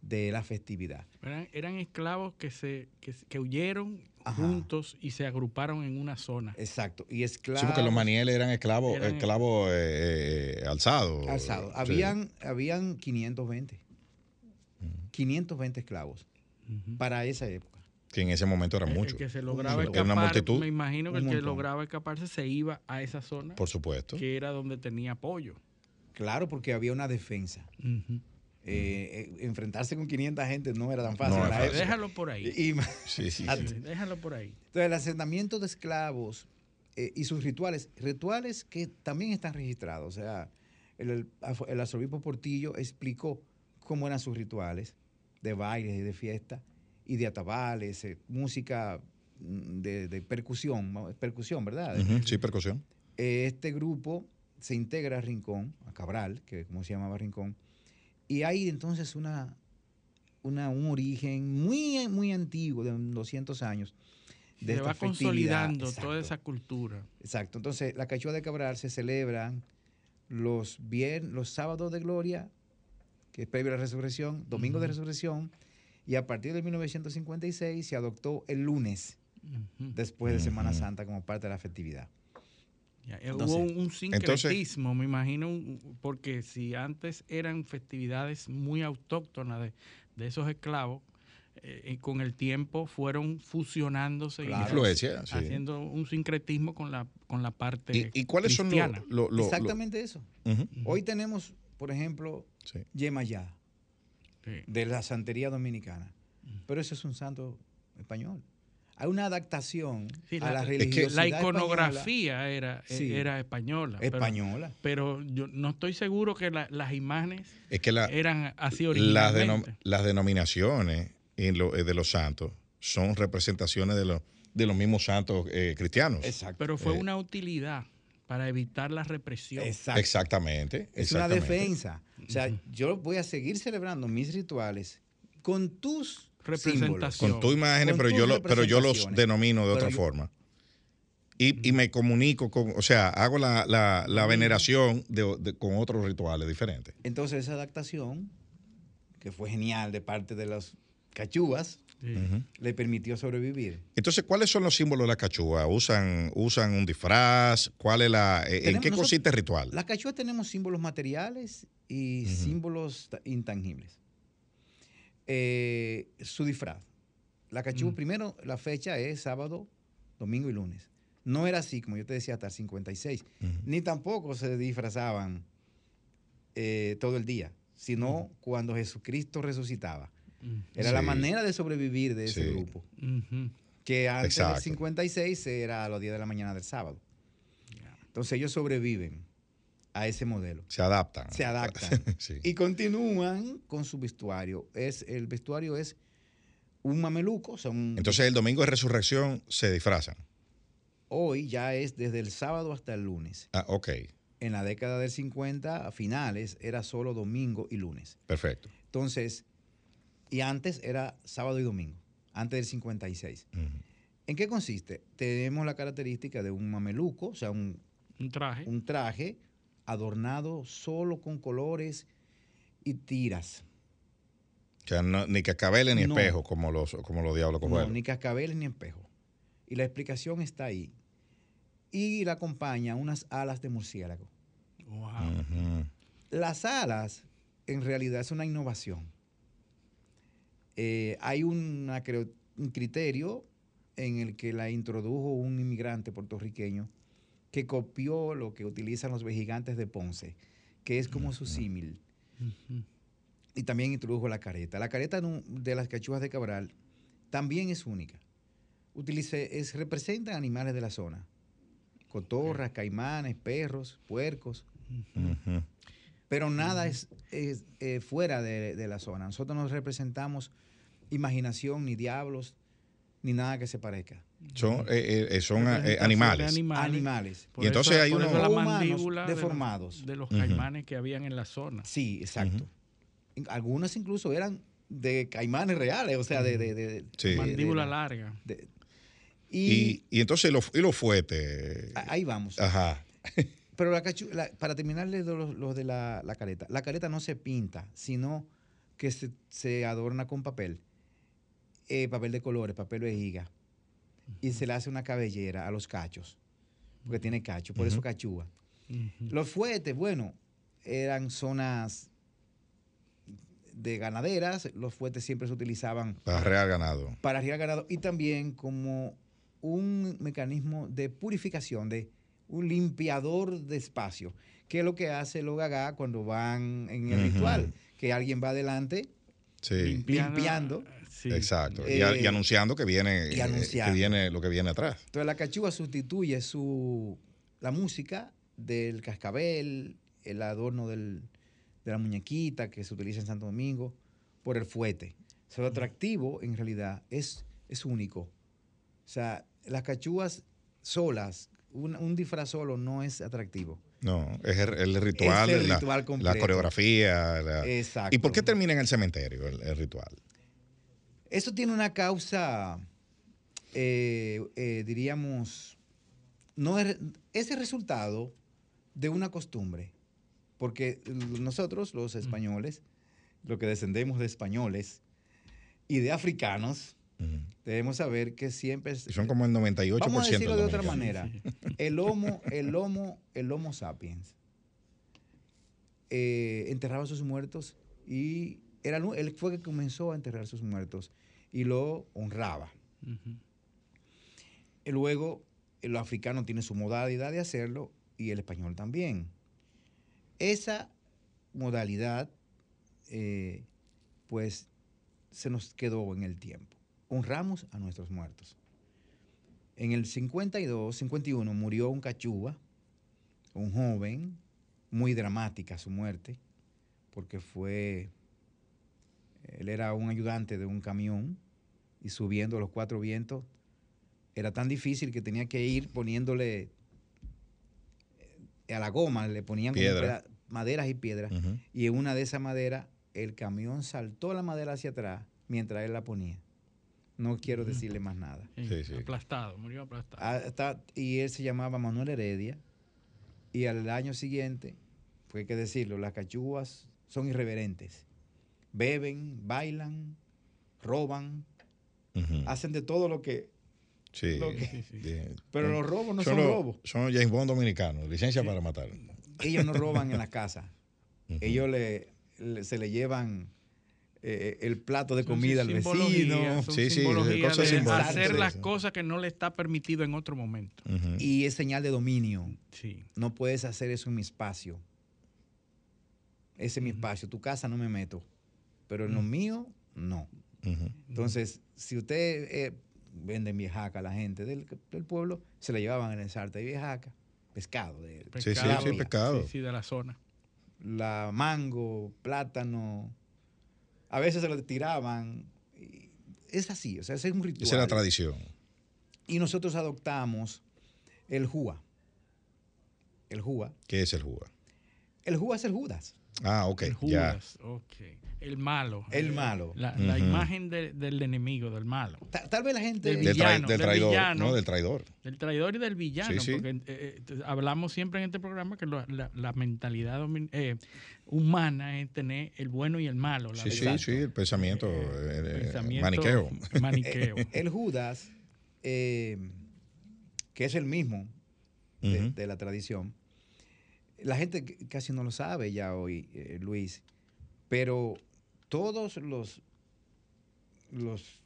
de la festividad. Eran, eran esclavos que, se, que, que huyeron Ajá. juntos y se agruparon en una zona. Exacto. Y esclavos. Sí, porque los manieles eran esclavos, Eran- esclavos eh, eh, alzados. alzados. Sí. Habían, habían 520. 520 esclavos para esa época. Que en ese momento era El- el mucho. que se lograba. Era una escapar, multitud. me imagino que el que lograba escaparse se iba a esa zona Por supuesto. que era donde tenía apoyo. Claro, porque había una defensa. Eh, eh, enfrentarse con 500 gente no era tan fácil. No época. Déjalo por ahí. Y- Sí, sí, sí. Déjalo por ahí. Entonces, el asentamiento de esclavos eh, y sus rituales, rituales que también están registrados. O sea, el, el, el arzobispo Portillo explicó cómo eran sus rituales de bailes y de fiesta y de atabales, eh, música mm, de, de percusión, percusión, ¿verdad? Sí, percusión. Eh, Este grupo se integra a Rincón, a Cabral, que como se llamaba Rincón, y hay entonces una, una, un origen muy, muy antiguo, de 200 años. De se esta va festividad. consolidando Exacto, toda esa cultura. Exacto. Entonces, la cachua de Cabral se celebran los, vier- los sábados de gloria, que es previo a la resurrección, domingo de resurrección, y a partir de 1956 se adoptó el lunes, después de Semana. Santa, como parte de la festividad. Ya, eh, Entonces- Hubo un, un sincretismo, me imagino, porque si antes eran festividades muy autóctonas de, de esos esclavos, eh, y con el tiempo fueron fusionándose Claro. y Influencia, sí. haciendo un sincretismo con la, con la parte ¿Y, y cuáles son los... lo- lo- lo- Exactamente eso. Hoy tenemos, por ejemplo, sí. Yemayá, Sí. de la santería dominicana, pero eso es un santo español. Hay una adaptación Sí, a la la- religiosidad La española. iconografía era, eh, Sí. era española. pero- española. Pero, yo no estoy seguro que la- las imágenes Es que la, eran así las, originalmente. denom- las denominaciones en lo- eh, de los santos son representaciones de, los de los mismos santos eh, cristianos. Exacto. Pero fue Eh, una utilidad para evitar la represión. Exacto. Exactamente. Es una defensa. O sea, yo voy a seguir celebrando mis rituales con tus Representación. símbolos. Con tu imagen, Con pero tus yo, lo- pero yo los denomino de Pero otra yo- forma. Y, y me comunico con, o sea, hago la, la- la veneración de- de- con otros rituales diferentes. Entonces, esa adaptación, que fue genial de parte de los cachúas, Sí. Le permitió sobrevivir. Entonces, ¿cuáles son los símbolos de la cachúa? ¿Usan, usan un disfraz? ¿Cuál es la, eh, ¿En qué consiste el ritual? Las cachúas tenemos símbolos materiales y Ujú. símbolos ta- intangibles. Eh, su disfraz. La cachúa, Mm. primero, la fecha es sábado, domingo y lunes. No era así, como yo te decía, hasta el 56. Ujú. Ni tampoco se disfrazaban eh, todo el día, sino cuando Jesucristo resucitaba. Ujú. Era la manera de sobrevivir de ese Sí. grupo. Ujú. Que antes Exacto. del 56 era a los 10 de la mañana del sábado. Entonces ellos sobreviven a ese modelo. Se adaptan. Se adaptan. Sí. Y continúan con su vestuario. Es, el vestuario es un mameluco. o sea, un- Entonces, el domingo de resurrección se disfrazan. hoy ya es desde el sábado hasta el lunes. Ah, ok, En la década del 50, a finales, era solo domingo y lunes. perfecto. Entonces, y antes era sábado y domingo, antes del 56. Ujú. ¿En qué consiste? Tenemos la característica de un mameluco, o sea, un, Un traje. un traje adornado solo con colores y tiras. O sea, no- ni cascabeles ni No. espejos como los, como los diablos No, ni cascabeles ni espejo. Y la explicación está ahí. Y la acompaña unas alas de murciélago. Wow. Las alas, en realidad, es una innovación. Eh, hay una, creo, un criterio en el que la introdujo un inmigrante puertorriqueño que copió lo que utilizan los vejigantes de Ponce, que es como su símil. Y también introdujo la careta. La careta de las cachúas de Cabral también es única. Utilice, es, representan animales de la zona. Cotorras, caimanes, perros, puercos. Pero nada es, es, eh, fuera de, de la zona. Nosotros no representamos imaginación, ni diablos, ni nada que se parezca. Son, eh, eh, son eh, animales. animales. Animales. Por Y entonces eso- hay por uno- eso la O humanos mandíbula de los- deformados. de los caimanes que habían en la zona. Sí, exacto. In- Algunos incluso eran de caimanes reales, o sea, de... de, de- Sí. de- Mandíbula de- larga. de- Y, y, y entonces los y los fuetes. ahí vamos. Ajá. Pero la cachu- la- para terminarle los, los de la, la careta, la careta no se pinta, sino que se, se adorna con papel, eh, papel de colores, papel vejiga, y se le hace una cabellera a los cachos, porque tiene cacho, por eso cachúa. Los fuetes, bueno, eran zonas de ganaderas, los fuetes siempre se utilizaban Para real ganado. para arriar ganado y también como un mecanismo de purificación, de un limpiador de espacio, que es lo que hace los gagá cuando van en el ritual, que alguien va adelante Sí. limpiando. Sí. Exacto. y, Eh, anunciando que viene, y eh, anunciando. que viene lo que viene atrás. Entonces la cachúa sustituye su, la música del cascabel, el adorno del- de la muñequita que se utiliza en Santo Domingo, por el fuete. O sea, lo atractivo en realidad es, es único. O sea, las cachúas solas, un, un disfraz solo no es atractivo. No, es el, el ritual, Es el la, ritual la completo. coreografía. la- Exacto. ¿Y por qué termina en el cementerio el, el ritual? Eso tiene una causa, eh, eh, diríamos, no es, es el resultado de una costumbre. Porque nosotros, los españoles, los que descendemos de españoles y de africanos, debemos saber que siempre... es- son como el 98% Vamos a decirlo de otra manera. El homo, el homo, el homo sapiens eh, enterraba a sus muertos y era, el- él fue que comenzó a enterrar a sus muertos y lo honraba. Y luego, el africano tiene su modalidad de hacerlo y el español también. Esa modalidad, eh, pues, se nos quedó en el tiempo. Honramos a nuestros muertos. En el 52, 51 murió un cachúa, un joven, muy dramática su muerte, porque fue, él era un ayudante de un camión y subiendo los cuatro vientos era tan difícil que tenía que ir poniéndole eh, a la goma, le ponían peda- maderas y piedras, y en una de esas maderas el camión saltó la madera hacia atrás mientras él la ponía. No quiero decirle más nada. Sí, Sí, sí. Aplastado, murió aplastado. Ah, está- y él se llamaba Manuel Heredia, y al año siguiente, pues hay que decirlo, las cachúas son irreverentes. Beben, bailan, roban, Hacen de todo lo que... Sí. lo que- Sí, sí. de- Pero los robos no son son los- robos. Son James Bond dominicanos, licencia para matar. ellos no roban en la casa. Ellos le, le- se le llevan eh, el plato de Son comida al vecino Sí, sí, cosas de hacer las cosas que no le está permitido en otro momento. Y es señal de dominio. Sí. No puedes hacer eso en mi espacio. Ese es mi espacio. Tu casa no me meto. Pero en lo mío, no. Entonces, si usted eh, vende en viejaca a la gente del, del pueblo, se le llevaban en el sarte de viejaca, pescado de Sí, sí, Pescado. sí, pescado. Sí, sí, de la zona. la mango, plátano. A veces se lo tiraban. y Es así, o sea, ese es un ritual. Esa es la tradición. Y nosotros adoptamos el Júa. El Júa. ¿Qué es el juga? El Júa es el Judas. Ah, ok, El ya. Judas, ok. El malo. El Eh, malo. La, imagen de- del enemigo, del malo. Ta- tal vez la gente. Del Del, villano, del del traidor, villano. no, del traidor. Del traidor y del villano. Sí, sí. Porque eh, eh, hablamos siempre en este programa que lo- la, la mentalidad eh, humana es tener el bueno y el malo. la Sí, sí, verdad. sí, el pensamiento, Eh, pensamiento maniqueo. maniqueo. El Judas, eh, que es el mismo de, la tradición, la gente casi no lo sabe ya hoy, eh, Luis, pero todos los, los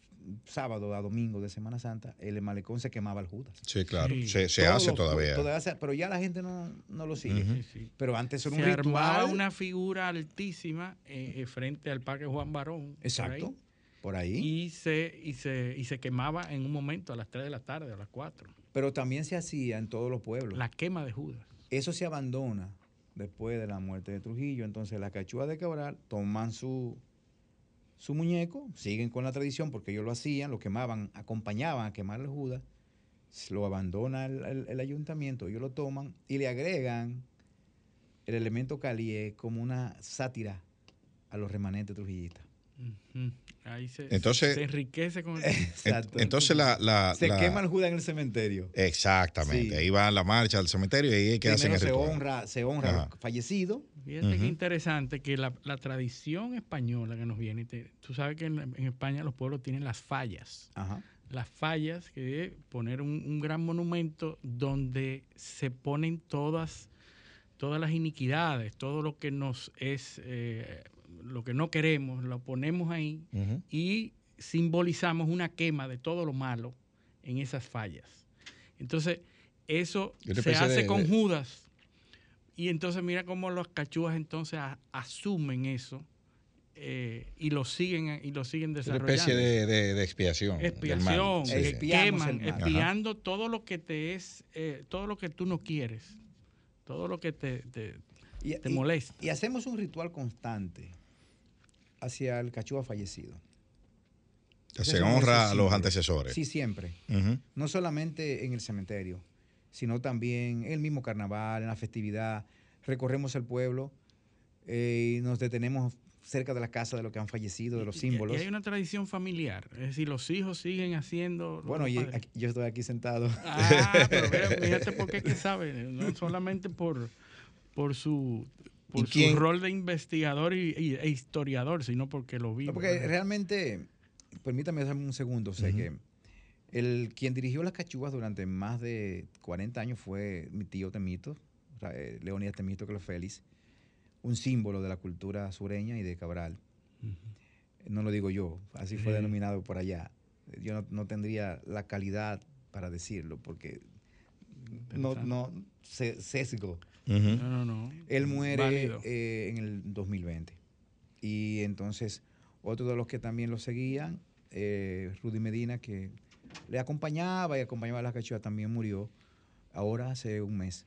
sábados a domingo de Semana Santa, el malecón se quemaba el Judas. Sí, claro. Sí. Se, se hace los- todavía. todavía se- pero ya la gente no, no lo sigue. Ujú. Sí, sí. Pero antes era Se un armaba ritual. una figura altísima eh, eh, frente al Parque Juan Barón. por Exacto. ahí, Por ahí. y, se, y, se, y se quemaba en un momento a las 3 de la tarde, a las 4. Pero también se hacía en todos los pueblos. La quema de Judas. Eso se abandona después de la muerte de Trujillo. Entonces las cachúas de Cabral toman su, su muñeco, siguen con la tradición porque ellos lo hacían, lo quemaban, acompañaban a quemar el Judas, lo abandona el, el- el ayuntamiento, ellos lo toman y le agregan el elemento calié como una sátira a los remanentes trujillistas. Ahí se, Entonces- se enriquece con el... Exacto. Entonces la... la- se la- quema el Judas en el cementerio. Exactamente. Sí. Ahí va la marcha al cementerio y ahí es que hacen el se ritual. honra, se honra Ajá. fallecido. Fíjate Ujú. qué interesante que la, la tradición española que nos viene, te- tú sabes que en, en España los pueblos tienen las fallas. Ajá. Las fallas, que es poner un, un gran monumento donde se ponen todas, todas las iniquidades, todo lo que nos es, eh, lo que no queremos, lo ponemos ahí y simbolizamos una quema de todo lo malo en esas fallas. Entonces, eso Una se hace de- con de- Judas. Y entonces mira cómo los cachúas entonces a- asumen eso eh, y lo siguen y lo siguen Una desarrollando. especie de, de- de expiación. del mal. expiación, Sí. queman, mal. expiando todo lo que te es, eh, todo lo que tú no quieres, todo lo que te, te- Y, te y- molesta. y hacemos un ritual constante hacia el cachúa fallecido. Se honra a los antecesores. Sí, siempre. No solamente en el cementerio, sino también en el mismo carnaval, en la festividad. Recorremos el pueblo eh, y nos detenemos cerca de la casa de los que han fallecido, de los símbolos. Y hay una tradición familiar, es decir, los hijos siguen haciendo. Bueno, y aquí- yo estoy aquí sentado. Ah, pero fíjate por qué que sabe, no solamente por, por su por ¿Y su quién? rol de investigador y, y- e historiador, sino porque lo vive. No, porque realmente, permítame darme un segundo, sé Ujú. que el, quien dirigió las cachúas durante más de 40 años fue mi tío Temito, o sea, eh, Leonidas Temito que lo Félix, un símbolo de la cultura sureña y de Cabral. No lo digo yo, así fue denominado por allá. Yo no, no tendría la calidad para decirlo, porque no, no se- sesgo. No, no, no. Él muere eh, en el 2020. Y entonces, otro de los que también lo seguían, eh, Rudy Medina, que le acompañaba y acompañaba a las cachuas, también murió ahora hace un mes.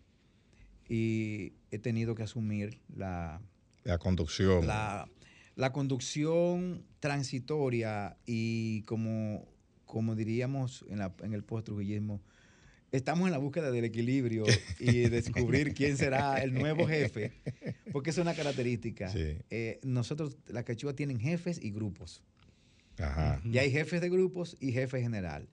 Y he tenido que asumir la, La conducción. la, la conducción transitoria y como, como diríamos en, la, en el post-trujillismo, estamos en la búsqueda del equilibrio y descubrir quién será el nuevo jefe, porque es una característica. Sí. Eh, nosotros, las cachuas tienen jefes y grupos. Ajá. Y hay jefes de grupos y jefe general.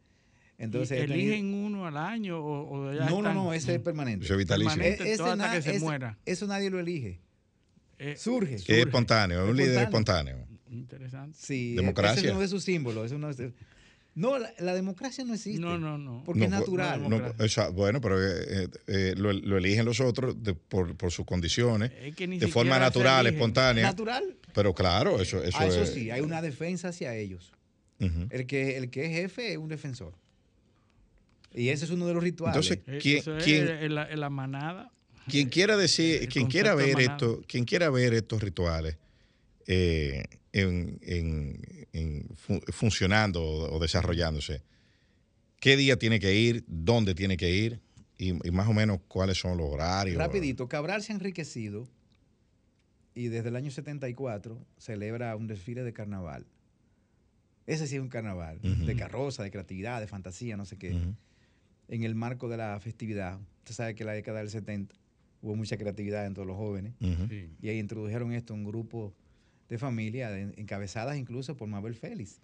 Entonces, ¿Y he tenido- ¿Eligen uno al año o, o ya no, no, están no, ese es permanente. Eso es vitalicio. permanente E- ese na- que se ese- muera? Eso nadie lo elige. Eh, Surge. Que es surge. espontáneo, es un líder Espontáneo. Interesante. Sí, Democracia. ese es uno de sus símbolos. uno es- no, la, la democracia no existe. No, no, no. Porque es natural. no, No, Democracia. esa- bueno, pero eh, eh, eh, lo, lo eligen los otros de- por, por sus condiciones, Es que ni de forma natural, espontánea. natural. pero claro, eso, eso, Ah, eso es. sí, hay una defensa hacia ellos. El que, el que es jefe es un defensor. Y ese es uno de los rituales. Entonces, ¿Quién- eso es quién- en la, manada. Quien quiera decir, quien quiera de ver esto, quien quiera ver estos rituales eh, en, en- en fu- funcionando o, desarrollándose, ¿qué día tiene que ir? ¿Dónde tiene que ir? Y, y más o menos cuáles son los horarios. Rapidito, Cabral se ha enriquecido y desde el año 74 celebra un desfile de carnaval. Ese sí es un carnaval, de carroza, de creatividad, de fantasía, no sé qué. En el marco de la festividad, usted sabe que en la década del 70 hubo mucha creatividad entre los jóvenes. Sí. y ahí introdujeron esto un grupo de familia, de- encabezadas incluso por Mabel Félix,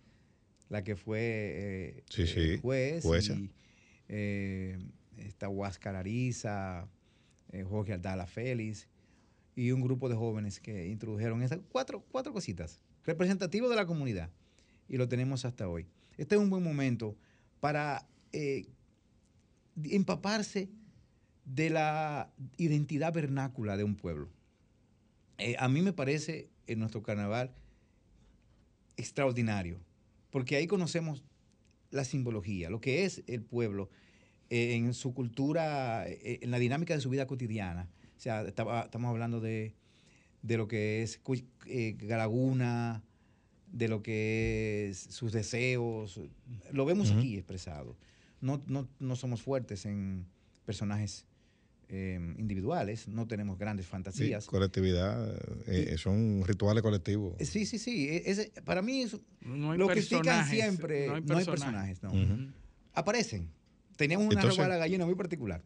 la que fue eh, Sí, eh, sí, juez, jueza. y eh, esta Huáscar Ariza, eh, Jorge Aldala Félix, y un grupo de jóvenes que introdujeron esas cuatro, cuatro cositas, representativos de la comunidad, y lo tenemos hasta hoy. Este es un buen momento para eh, empaparse de la identidad vernácula de un pueblo. Eh, a mí me parece en nuestro carnaval extraordinario, porque ahí conocemos la simbología, lo que es el pueblo eh, en su cultura, eh, en la dinámica de su vida cotidiana. O sea, estaba- estamos hablando de, de lo que es eh, Galaguna, de lo que es sus deseos. Lo vemos aquí expresado. No, no, no somos fuertes en personajes eh, individuales, no tenemos grandes Sí, fantasías. colectividad, eh, son rituales colectivos. Eh, Sí, sí, sí. e- ese- para mí es- No hay lo critican personajes, siempre. No hay personajes, no. Ujú. Aparecen. Teníamos una Entonces- ropa de la gallina muy particular.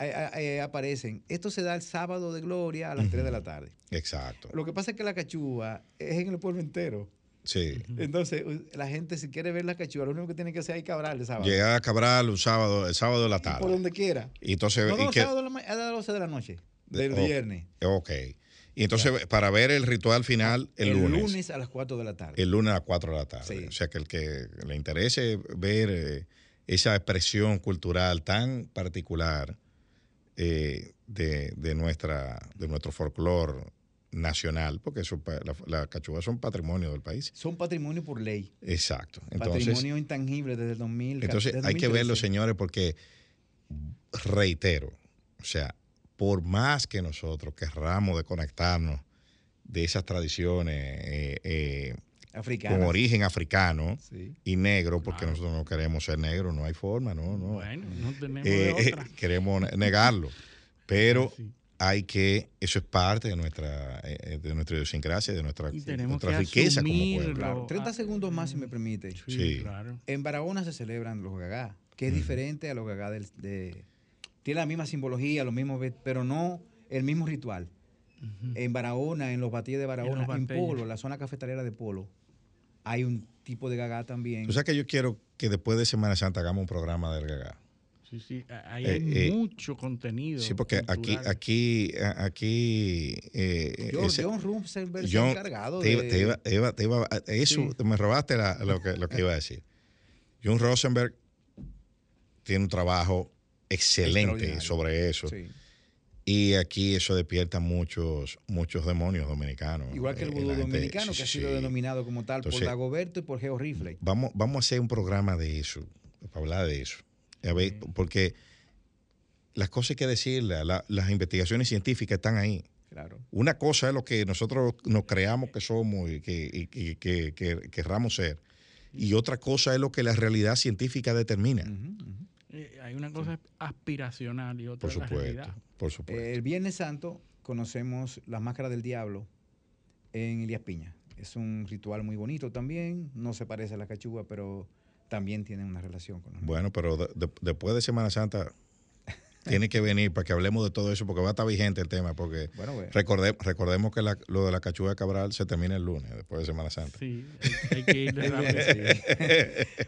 Eh, eh, eh, aparecen. Esto se da el sábado de gloria a las 3 de la tarde. Exacto. Lo que pasa es que la cachúa es en el pueblo entero. Sí. Entonces, la gente si quiere ver la cachua, lo único que tiene que hacer es Cabral el sábado. Llegar a Cabral un sábado, el sábado de la Y por tarde. donde quiera. Y entonces, No, y no, que- sábado a las 12 de la noche. Del Oh, viernes. ok. Y entonces, para ver el ritual final el, lunes. a las 4 de la tarde. El lunes a las 4 de la tarde. Sí. O sea, que el que le interese ver eh, esa expresión cultural tan particular eh, de, de nuestra, de nuestro folclore nacional, porque eso, la- las cachuvas son patrimonio del país. Son patrimonio por ley. Exacto. Entonces, patrimonio intangible desde el 2000. entonces desde hay que 2013. verlo, señores, porque reitero, o sea, por más que nosotros querramos desconectarnos de esas tradiciones eh, eh, Africanas. con origen africano Sí. y negro, porque Claro. nosotros no queremos ser negros, no hay forma, no, no. Bueno, no tenemos Eh, de eh, otra. queremos ne- negarlo, pero Sí. Hay que, eso es parte de nuestra, eh, de nuestra idiosincrasia, de nuestra, Y tenemos nuestra que riqueza como pueblo. Claro. 30 Ah, segundos más, si me permite. Sí, Sí. claro. En Barahona se celebran los gagá, que es diferente a los gagá del, de... Tiene la misma simbología, los mismos, pero no el mismo ritual. En Barahona, en los batillos de Barahona, en. Polo, la zona cafetalera de Polo, hay un tipo de gagá también. O sea que yo quiero que después de Semana Santa hagamos un programa del Gagá. Sí, sí. a- Ahí Eh, hay eh, mucho contenido. Sí, porque aquí, cultural. aquí, a- aquí, eh, John, ese- John Rumselberg se ha encargado te iba, de... te iba- te iba- te iba a- eso, Sí. me robaste la- lo, que, lo que iba a decir. John Rosenberg tiene un trabajo excelente sobre eso. Sí. Y aquí eso despierta muchos, muchos demonios dominicanos. Igual que el vudú gente- dominicano, sí, que ha sido sí. denominado como tal Entonces- por Dagoberto y por Geo Rifle. Vamos, vamos a hacer un programa de eso, para hablar de eso. A ver, porque las cosas hay que decirlas, la- las investigaciones científicas están ahí. Claro. Una cosa es lo que nosotros nos creamos que somos y que, y que- que- que querramos ser. Y otra cosa es lo que la realidad científica determina. Eh, hay una cosa aspiracional y otra Por la supuesto, realidad. por supuesto. El Viernes Santo conocemos la máscara del diablo en Elías Piña. Es un ritual muy bonito también. No se parece a la cachúa, pero también tiene una relación con los Bueno, pero de- de- después de Semana Santa tiene que venir para que hablemos de todo eso, porque va a estar vigente el tema, porque Bueno, bueno. recorde- recordemos que la- lo de la cachuga de Cabral se termina el lunes, después de Semana Santa. Sí, hay, hay que ir rápido. sí.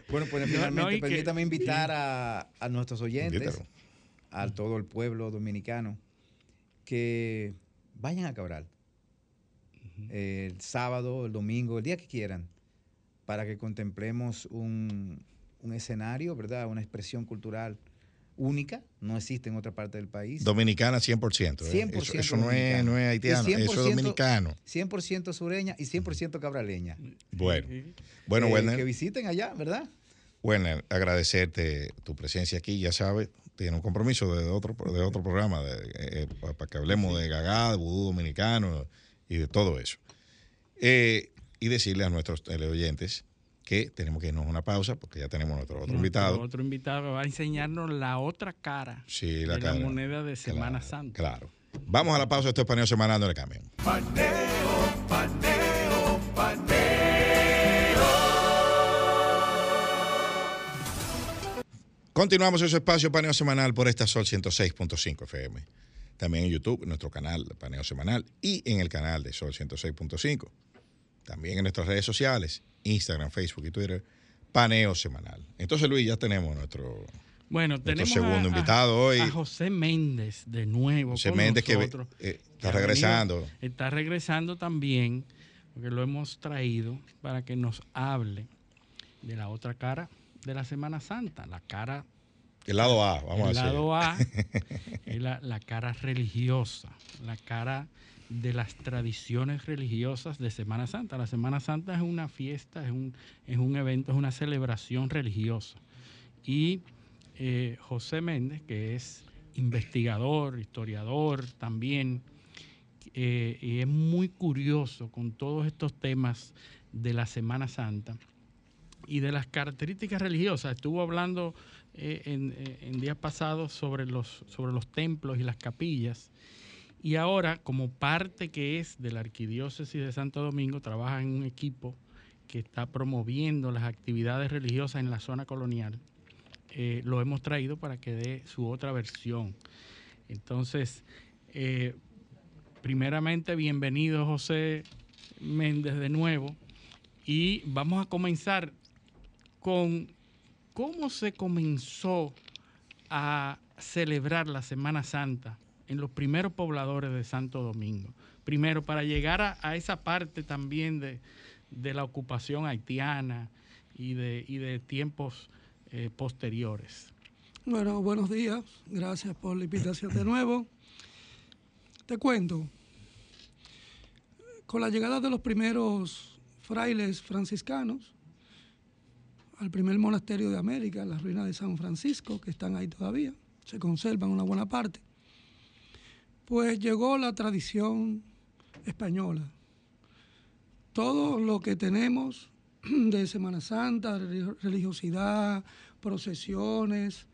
Bueno, pues No, finalmente no, que- permítame invitar a, a nuestros oyentes, Invítalo. a todo el pueblo dominicano, que vayan a Cabral el sábado, el domingo, el día que quieran, para que contemplemos un, un escenario, ¿verdad? Una expresión cultural única, no existe en otra parte del país. Dominicana 100%. ¿eh? 100% eso, eso no, es, no es haitiano, eso es 100% dominicano. 100% sureña y 100% cabraleña. Bueno, bueno, Eh, Werner, Que visiten allá, ¿verdad? Werner, agradecerte tu presencia aquí, ya sabes, tiene un compromiso de otro, de otro programa para que hablemos de gagá, de vudú dominicano y de todo eso. Y decirle a nuestros teleoyentes que tenemos que irnos a una pausa porque ya tenemos nuestro otro Nuestro invitado. Otro invitado que va a enseñarnos la otra cara Sí, la de cara. la moneda de Semana Claro, Santa. Claro. Vamos a la pausa, esto es Paneo Semanal, no le cambien. Continuamos ese espacio Paneo Semanal por esta Sol 106.5 FM. También en YouTube, en nuestro canal Paneo Semanal y en el canal de Sol 106.5. También en nuestras redes sociales, Instagram, Facebook y Twitter, Paneo Semanal. Entonces, Luis, ya tenemos nuestro, Bueno, nuestro tenemos segundo a, invitado hoy. a José Méndez de nuevo. José con Méndez, que eh, que está venido- regresando. está regresando también, porque lo hemos traído para que nos hable de la otra cara de la Semana Santa, la cara El lado A, vamos el a decir. lado A es la, la cara religiosa, la cara de las tradiciones religiosas de Semana Santa. La Semana Santa es una fiesta, es un, es un evento, es una celebración religiosa. Y eh, José Méndez, que es investigador, historiador también, eh, y es muy curioso con todos estos temas de la Semana Santa y de las características religiosas. Estuvo hablando eh, en, en días pasados sobre los, sobre los templos y las capillas. Y ahora, como parte que es de la Arquidiócesis de Santo Domingo, trabaja en un equipo que está promoviendo las actividades religiosas en la zona colonial. Eh, lo hemos traído para que dé su otra versión. Entonces, eh, primeramente, bienvenido José Méndez de nuevo. Y vamos a comenzar con cómo se comenzó a celebrar la Semana Santa en los primeros pobladores de Santo Domingo. Primero, para llegar a, esa parte también de, la ocupación haitiana y de, de tiempos eh, posteriores. Bueno, buenos días. Gracias por la invitación de nuevo. Te cuento, con la llegada de los primeros frailes franciscanos al primer monasterio de América, las ruinas de San Francisco, que están ahí todavía, se conservan una buena parte, pues llegó la tradición española. Todo lo que tenemos de Semana Santa, religiosidad, procesiones,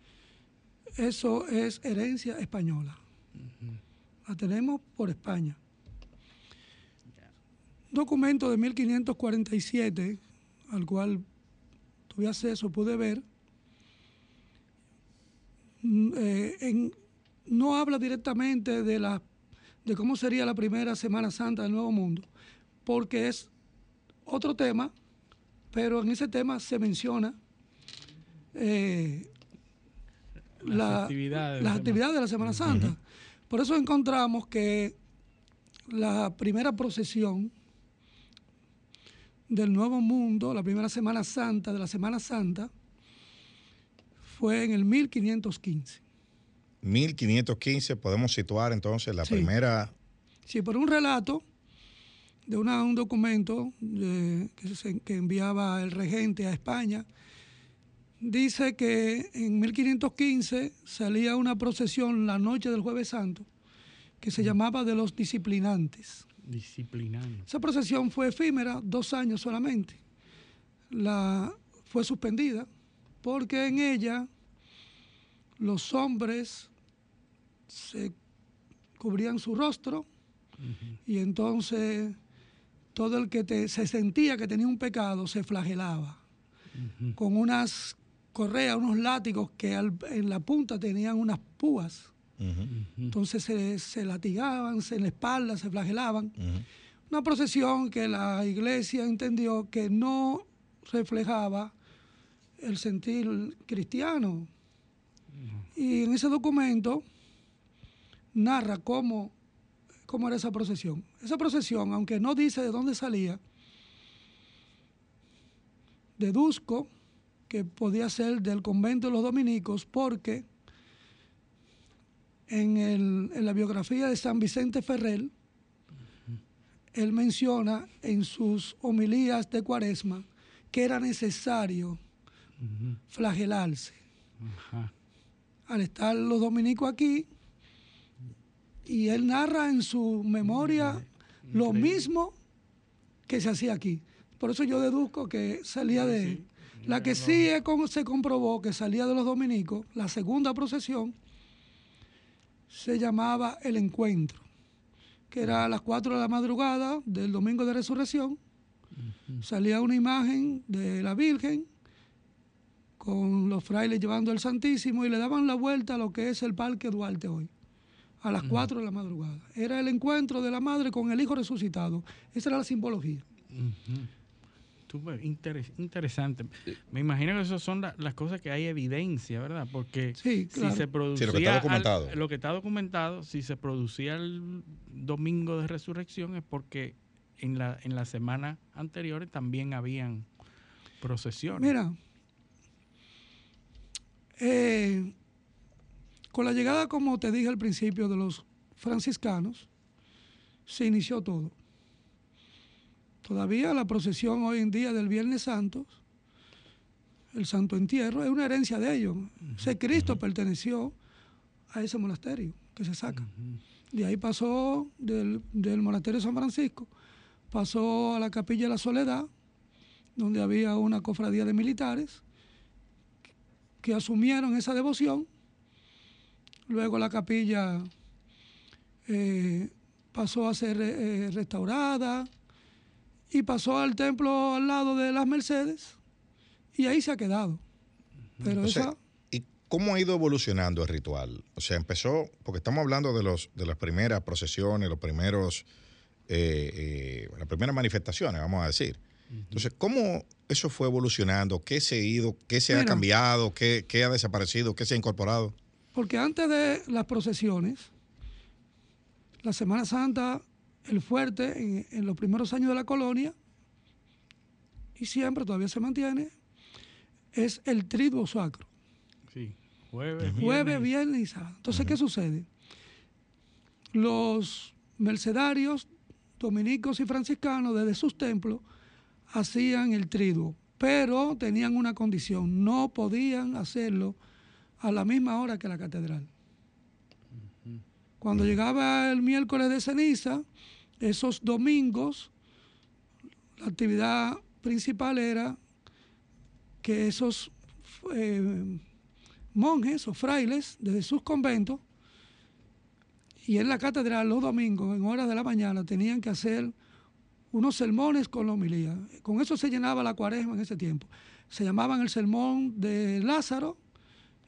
eso es herencia española. La tenemos por España. Documento de 1547, al cual tuve acceso, pude ver, mm, eh, no habla directamente de, la, de cómo sería la primera Semana Santa del Nuevo Mundo, porque es otro tema, pero en ese tema se menciona eh, las, actividades, de la Semana Santa. Por eso encontramos que la primera procesión del Nuevo Mundo, la primera Semana Santa de la Semana Santa, fue en el 1515. 1515, podemos situar entonces la primera... Sí, por un relato de un documento que, que enviaba el regente a España, dice que en 1515 salía una procesión la noche del jueves santo que se llamaba de los disciplinantes. Disciplinantes. Esa procesión fue efímera, dos años solamente. La, fue suspendida porque en ella los hombres se cubrían su rostro y entonces todo el que se sentía que tenía un pecado se flagelaba. Con unas correa, unos látigos que en la punta tenían unas púas. Entonces se, latigaban, se en la espalda, se flagelaban. Una procesión que la iglesia entendió que no reflejaba el sentir cristiano. Y en ese documento narra cómo, cómo era esa procesión. Esa procesión, aunque no dice de dónde salía, deduzco que podía ser del convento de los dominicos porque en, la biografía de San Vicente Ferrer, él menciona en sus homilías de cuaresma que era necesario flagelarse. Al estar los dominicos aquí, y él narra en su memoria lo mismo que se hacía aquí. Por eso yo deduzco que salía de, la que sí se comprobó que salía de los dominicos, la segunda procesión, se llamaba El Encuentro, que era a las 4 de la madrugada del domingo de resurrección. Salía una imagen de la Virgen con los frailes llevando el Santísimo y le daban la vuelta a lo que es el Parque Duarte hoy, a las 4 de la madrugada. Era el encuentro de la madre con el Hijo resucitado. Esa era la simbología interesante. Me imagino que esas son las cosas que hay evidencia, ¿verdad? Porque si se producía. lo, que está documentado. lo que está documentado, si se producía el domingo de resurrección es porque en la, en la semana anteriores también habían procesiones. Mira, eh, con la llegada, como te dije al principio, de los franciscanos, se inició todo. Todavía la procesión hoy en día del Viernes Santo, el Santo Entierro, es una herencia de ellos. Ese Cristo perteneció a ese monasterio que se saca. De ahí pasó del, monasterio de San Francisco, pasó a la capilla de la Soledad, donde había una cofradía de militares que asumieron esa devoción. Luego la capilla eh, pasó a ser eh, restaurada, y pasó al templo al lado de las Mercedes y ahí se ha quedado. Pero ¿Y cómo ha ido evolucionando el ritual? O sea, empezó, porque estamos hablando de, los, de las primeras procesiones, los primeros, eh, las primeras manifestaciones, vamos a decir. Entonces, ¿cómo eso fue evolucionando? ¿Qué se ha ido? ¿Qué se ha cambiado? ¿Qué, qué ha desaparecido? ¿Qué se ha incorporado? Porque antes de las procesiones, la Semana Santa, el fuerte en, en los primeros años de la colonia, y siempre todavía se mantiene, es el triduo sacro. Sí. Jueves, Jueves, viernes y sábado. Entonces, ¿qué sucede? Los mercedarios dominicos y franciscanos desde sus templos hacían el triduo, pero tenían una condición, no podían hacerlo a la misma hora que la catedral. Cuando llegaba el miércoles de ceniza, esos domingos, la actividad principal era que esos eh, monjes o frailes desde sus conventos y en la catedral los domingos en horas de la mañana tenían que hacer unos sermones con la homilía. Con eso se llenaba la cuaresma en ese tiempo. Se llamaban el sermón de Lázaro,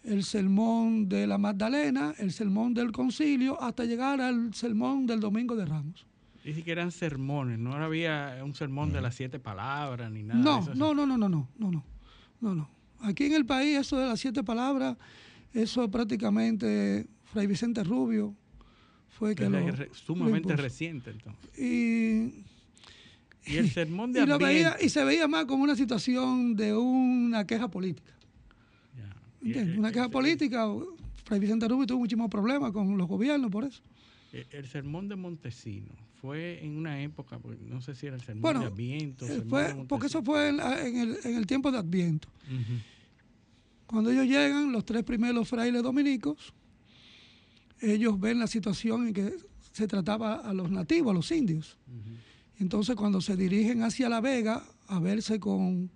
el sermón de la Magdalena, el sermón del concilio, hasta llegar al sermón del domingo de Ramos. Ni siquiera eran sermones, no había un sermón de las siete palabras ni nada. de No, eso. no, no, no, no, no, no, no, no, no. Aquí en el país eso de las siete palabras, eso prácticamente Fray Vicente Rubio fue que lo, re- sumamente reciente entonces. Y, Y el sermón de y, lo veía, y se veía más como una situación de una queja política. ¿Entiendes? el- Una el- queja política. Fray Vicente Rubio tuvo muchísimos problemas con los gobiernos por eso. El, sermón de Montesino fue en una época, pues, no sé si era el sermón Bueno, de Adviento. Eh, de fue- porque eso fue en, el, en el tiempo de Adviento. Cuando ellos llegan, los tres primeros frailes dominicos, ellos ven la situación en que se trataba a los nativos, a los indios. Entonces, cuando se dirigen hacia La Vega a verse con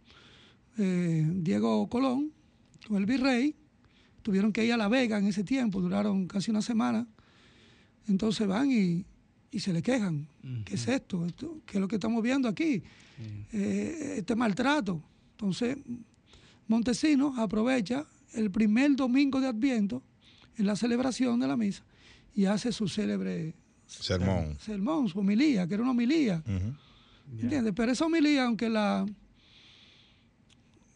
eh, Diego Colón, con el virrey, tuvieron que ir a La Vega en ese tiempo, duraron casi una semana. Entonces van y, y se le quejan. ¿Qué es esto? esto? ¿Qué es lo que estamos viendo aquí? Eh, este maltrato. Entonces, Montesinos aprovecha el primer domingo de Adviento en la celebración de la misa y hace su célebre Sermón. sermón, su homilía, que era una homilía. Ya. ¿Entiendes? Pero esa homilía, aunque la,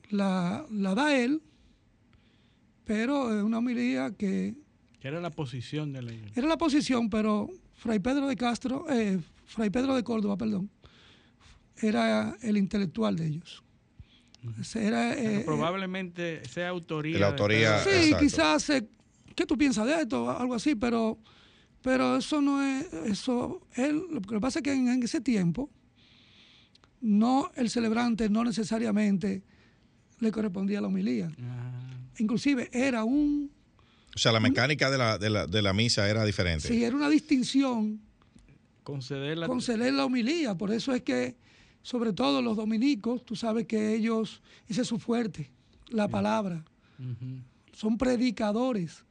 la, la da él, pero es una homilía que Que era la posición de la iglesia. era la posición, pero Fray Pedro de Castro, eh, Fray Pedro de Córdoba, perdón, era el intelectual de ellos. Era, Pero eh, probablemente sea autoría. La autoría-. Sí, Exacto. quizás, eh, ¿qué tú piensas de esto? Algo así, pero, pero eso no es, eso, él, lo que pasa es que en, en ese tiempo, no, el celebrante no necesariamente le correspondía la homilía. Ah, Inclusive era un, O sea, la mecánica de la, de la, de la misa era diferente. sí, era una distinción conceder la. conceder la homilía, por eso es que, sobre todo los dominicos, tú sabes que ellos, ese es su fuerte, la palabra, son predicadores.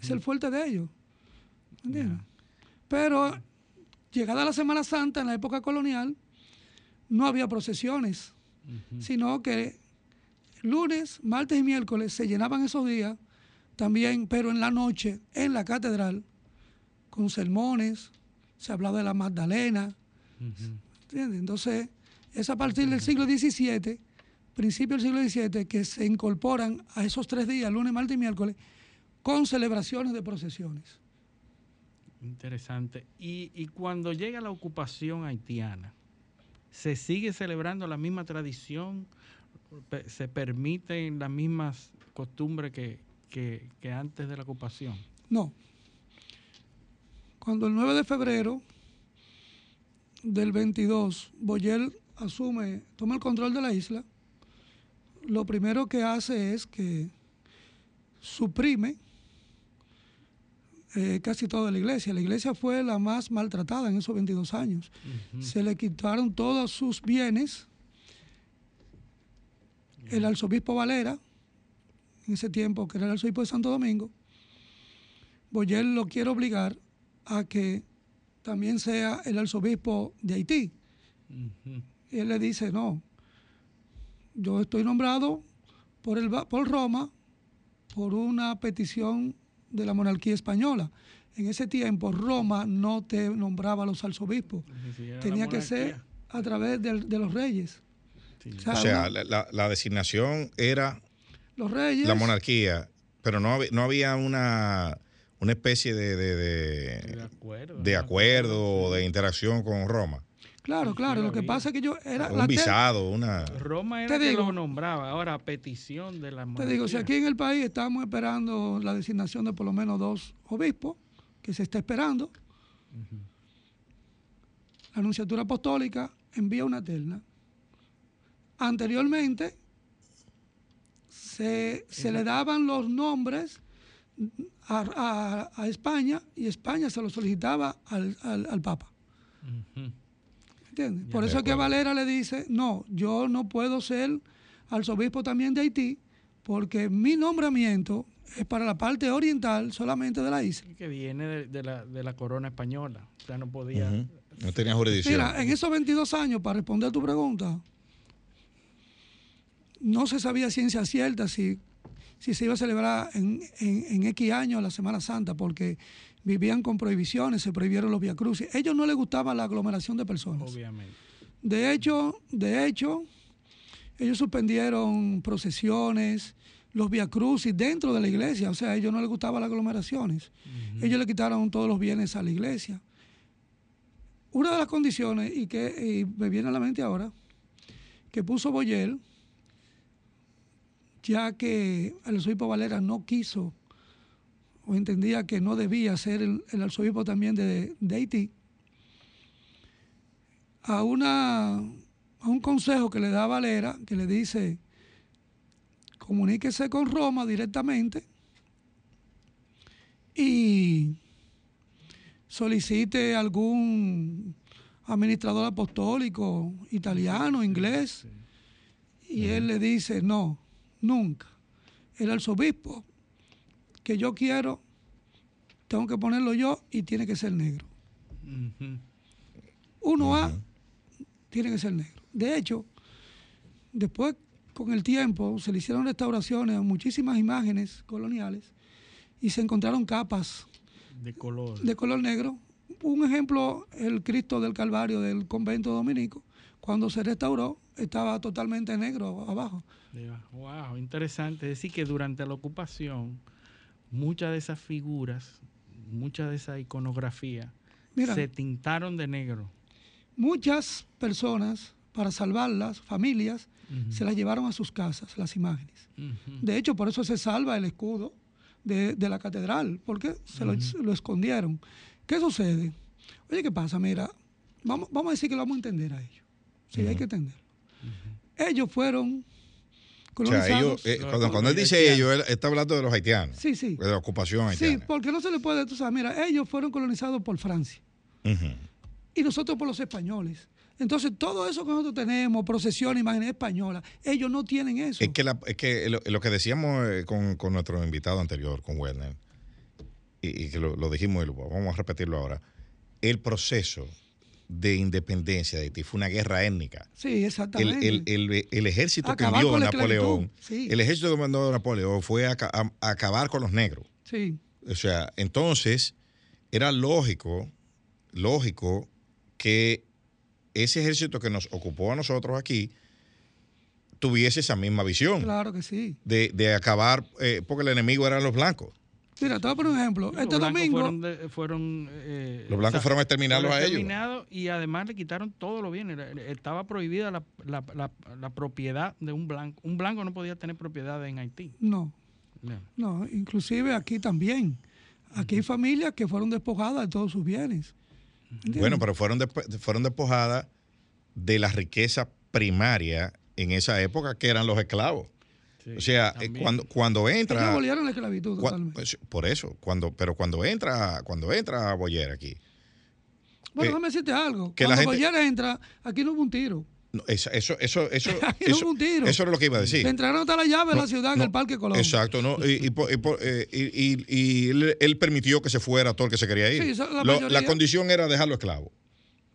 Es el fuerte de ellos. ¿Entiendes? Pero llegada la Semana Santa, en la época colonial, no había procesiones, sino que lunes, martes y miércoles se llenaban esos días también, pero en la noche, en la catedral, con sermones, se hablaba de la Magdalena. Entonces, es a partir del siglo XVII, principio del siglo XVII, que se incorporan a esos tres días, lunes, martes y miércoles, con celebraciones de procesiones. Interesante. Y, y cuando llega la ocupación haitiana, ¿se sigue celebrando la misma tradición? ¿Se permiten las mismas costumbres que, que- que antes de la ocupación? No. Cuando el 9 de febrero del 22, Boyel asume, toma el control de la isla, lo primero que hace es que suprime eh, casi toda la iglesia. La iglesia fue la más maltratada en esos 22 años. Se le quitaron todos sus bienes. El arzobispo Valera, en ese tiempo, que era el arzobispo de Santo Domingo, Boyel lo quiere obligar a que también sea el arzobispo de Haití. Y él le dice, no, yo estoy nombrado por, el, por Roma por una petición de la monarquía española. En ese tiempo Roma no te nombraba a los arzobispos, tenía que ser a través de los reyes. O sea, la, la- la designación era los reyes. la monarquía, pero no, había- no había una, una especie de, de, De de, acuerdo. de acuerdo o de interacción con Roma. Claro, claro. Lo que pasa es que yo era Un la te- visado, una... Roma Te era que digo. lo nombraba. Ahora, a petición de la Te digo, si monarquía. aquí en el país estamos esperando la designación de por lo menos dos obispos, que se está esperando, la Anunciatura Apostólica envía una terna. Anteriormente se, se le daban los nombres a, a- a España y España se los solicitaba al, al- al Papa. ¿Entiendes? Por eso es que. Valera le dice, no, yo no puedo ser arzobispo también de Haití, porque mi nombramiento es para la parte oriental solamente de la isla. Que viene de, de la, de la corona española. O sea, no podía. No tenía jurisdicción. Mira, en esos 22 años, para responder tu pregunta, no se sabía ciencia cierta si, si se iba a celebrar en, en, en X años la Semana Santa, porque vivían con prohibiciones, se prohibieron los viacrucis. Ellos no les gustaba la aglomeración de personas. Obviamente. De hecho, de hecho, ellos suspendieron procesiones, los viacrucis dentro de la iglesia. O sea, a ellos no les gustaban las aglomeraciones. Ellos le quitaron todos los bienes a la iglesia. Una de las condiciones, y que y me viene a la mente ahora, que puso Boyer, ya que el arzobispo Valera no quiso o entendía que no debía ser el, el arzobispo también de, de Haití, a, una, a un consejo que le da Valera, que le dice, comuníquese con Roma directamente y solicite algún administrador apostólico italiano, inglés, y él le dice, no, nunca. El arzobispo que yo quiero, tengo que ponerlo yo y tiene que ser negro. Uno A tiene que ser negro. De hecho, después con el tiempo se le hicieron restauraciones a muchísimas imágenes coloniales y se encontraron capas De color. de color negro. Un ejemplo, el Cristo del Calvario del convento dominico, cuando se restauró, estaba totalmente negro abajo. Wow, interesante. Es decir, que durante la ocupación, muchas de esas figuras, mucha de esa iconografía, Mira. se tintaron de negro. Muchas personas, para salvarlas, familias, se las llevaron a sus casas, las imágenes. De hecho, por eso se salva el escudo de, de la catedral, porque se lo, se lo escondieron. ¿Qué sucede? Oye, ¿qué pasa? Mira, vamos, vamos a decir que lo vamos a entender a ellos. Sí, hay que entenderlo. Ellos fueron O sea, colonizados. ellos, eh, cuando, cuando él dice ellos, él está hablando de los haitianos, sí, sí. de la ocupación Sí, haitiana. porque no se le puede, tú sabes, mira, ellos fueron colonizados por Francia y nosotros por los españoles. Entonces, todo eso que nosotros tenemos, procesión, imágenes españolas, ellos no tienen eso. Es que, la- es que lo, lo que decíamos eh, con, con nuestro invitado anterior, con Werner, y, y que lo, lo dijimos y lo vamos a repetirlo ahora, el proceso de independencia de Haití fue una guerra étnica. sí, El, exactamente. el- el- el ejército que envió Napoleón, sí. el ejército que mandó Napoleón fue a, ca- a- a acabar con los negros. sí. O sea, entonces era lógico, lógico que ese ejército que nos ocupó a nosotros aquí tuviese esa misma visión Claro que sí. de, de acabar, eh, porque el enemigo eran los blancos. Mira, te voy a poner un ejemplo. Los este blancos domingo, fueron, de- fueron, eh, Los blancos fueron a exterminarlos fueron a ellos. exterminados Y además le quitaron todo lo bienes. Estaba prohibida la, la- la- la propiedad de un blanco. Un blanco no podía tener propiedad en Haití. no, No. no, inclusive aquí también. Aquí hay familias que fueron despojadas de todos sus bienes. ¿Entiendes? Bueno, pero fueron, desp- fueron despojadas de la riqueza primaria en esa época, que eran los esclavos. Sí, O sea, eh, cuando, cuando Ellos entra... abolieron la esclavitud pues, por eso, cuando, pero cuando entra, cuando entra Boyer aquí, bueno, eh, déjame decirte algo. que la Cuando gente- Boyer entra, aquí no hubo un tiro. no, eso, eso, eso, eso, Aquí no eso, hubo un tiro. eso era lo que iba a decir. Le entregaron hasta la llave de No, la ciudad en no, el Parque Colón. Exacto, ¿no? Y, y eh, y- y- y él, él permitió que se fuera todo el que se quería ir. Sí, la Lo- mayoría. la condición era dejarlo esclavo.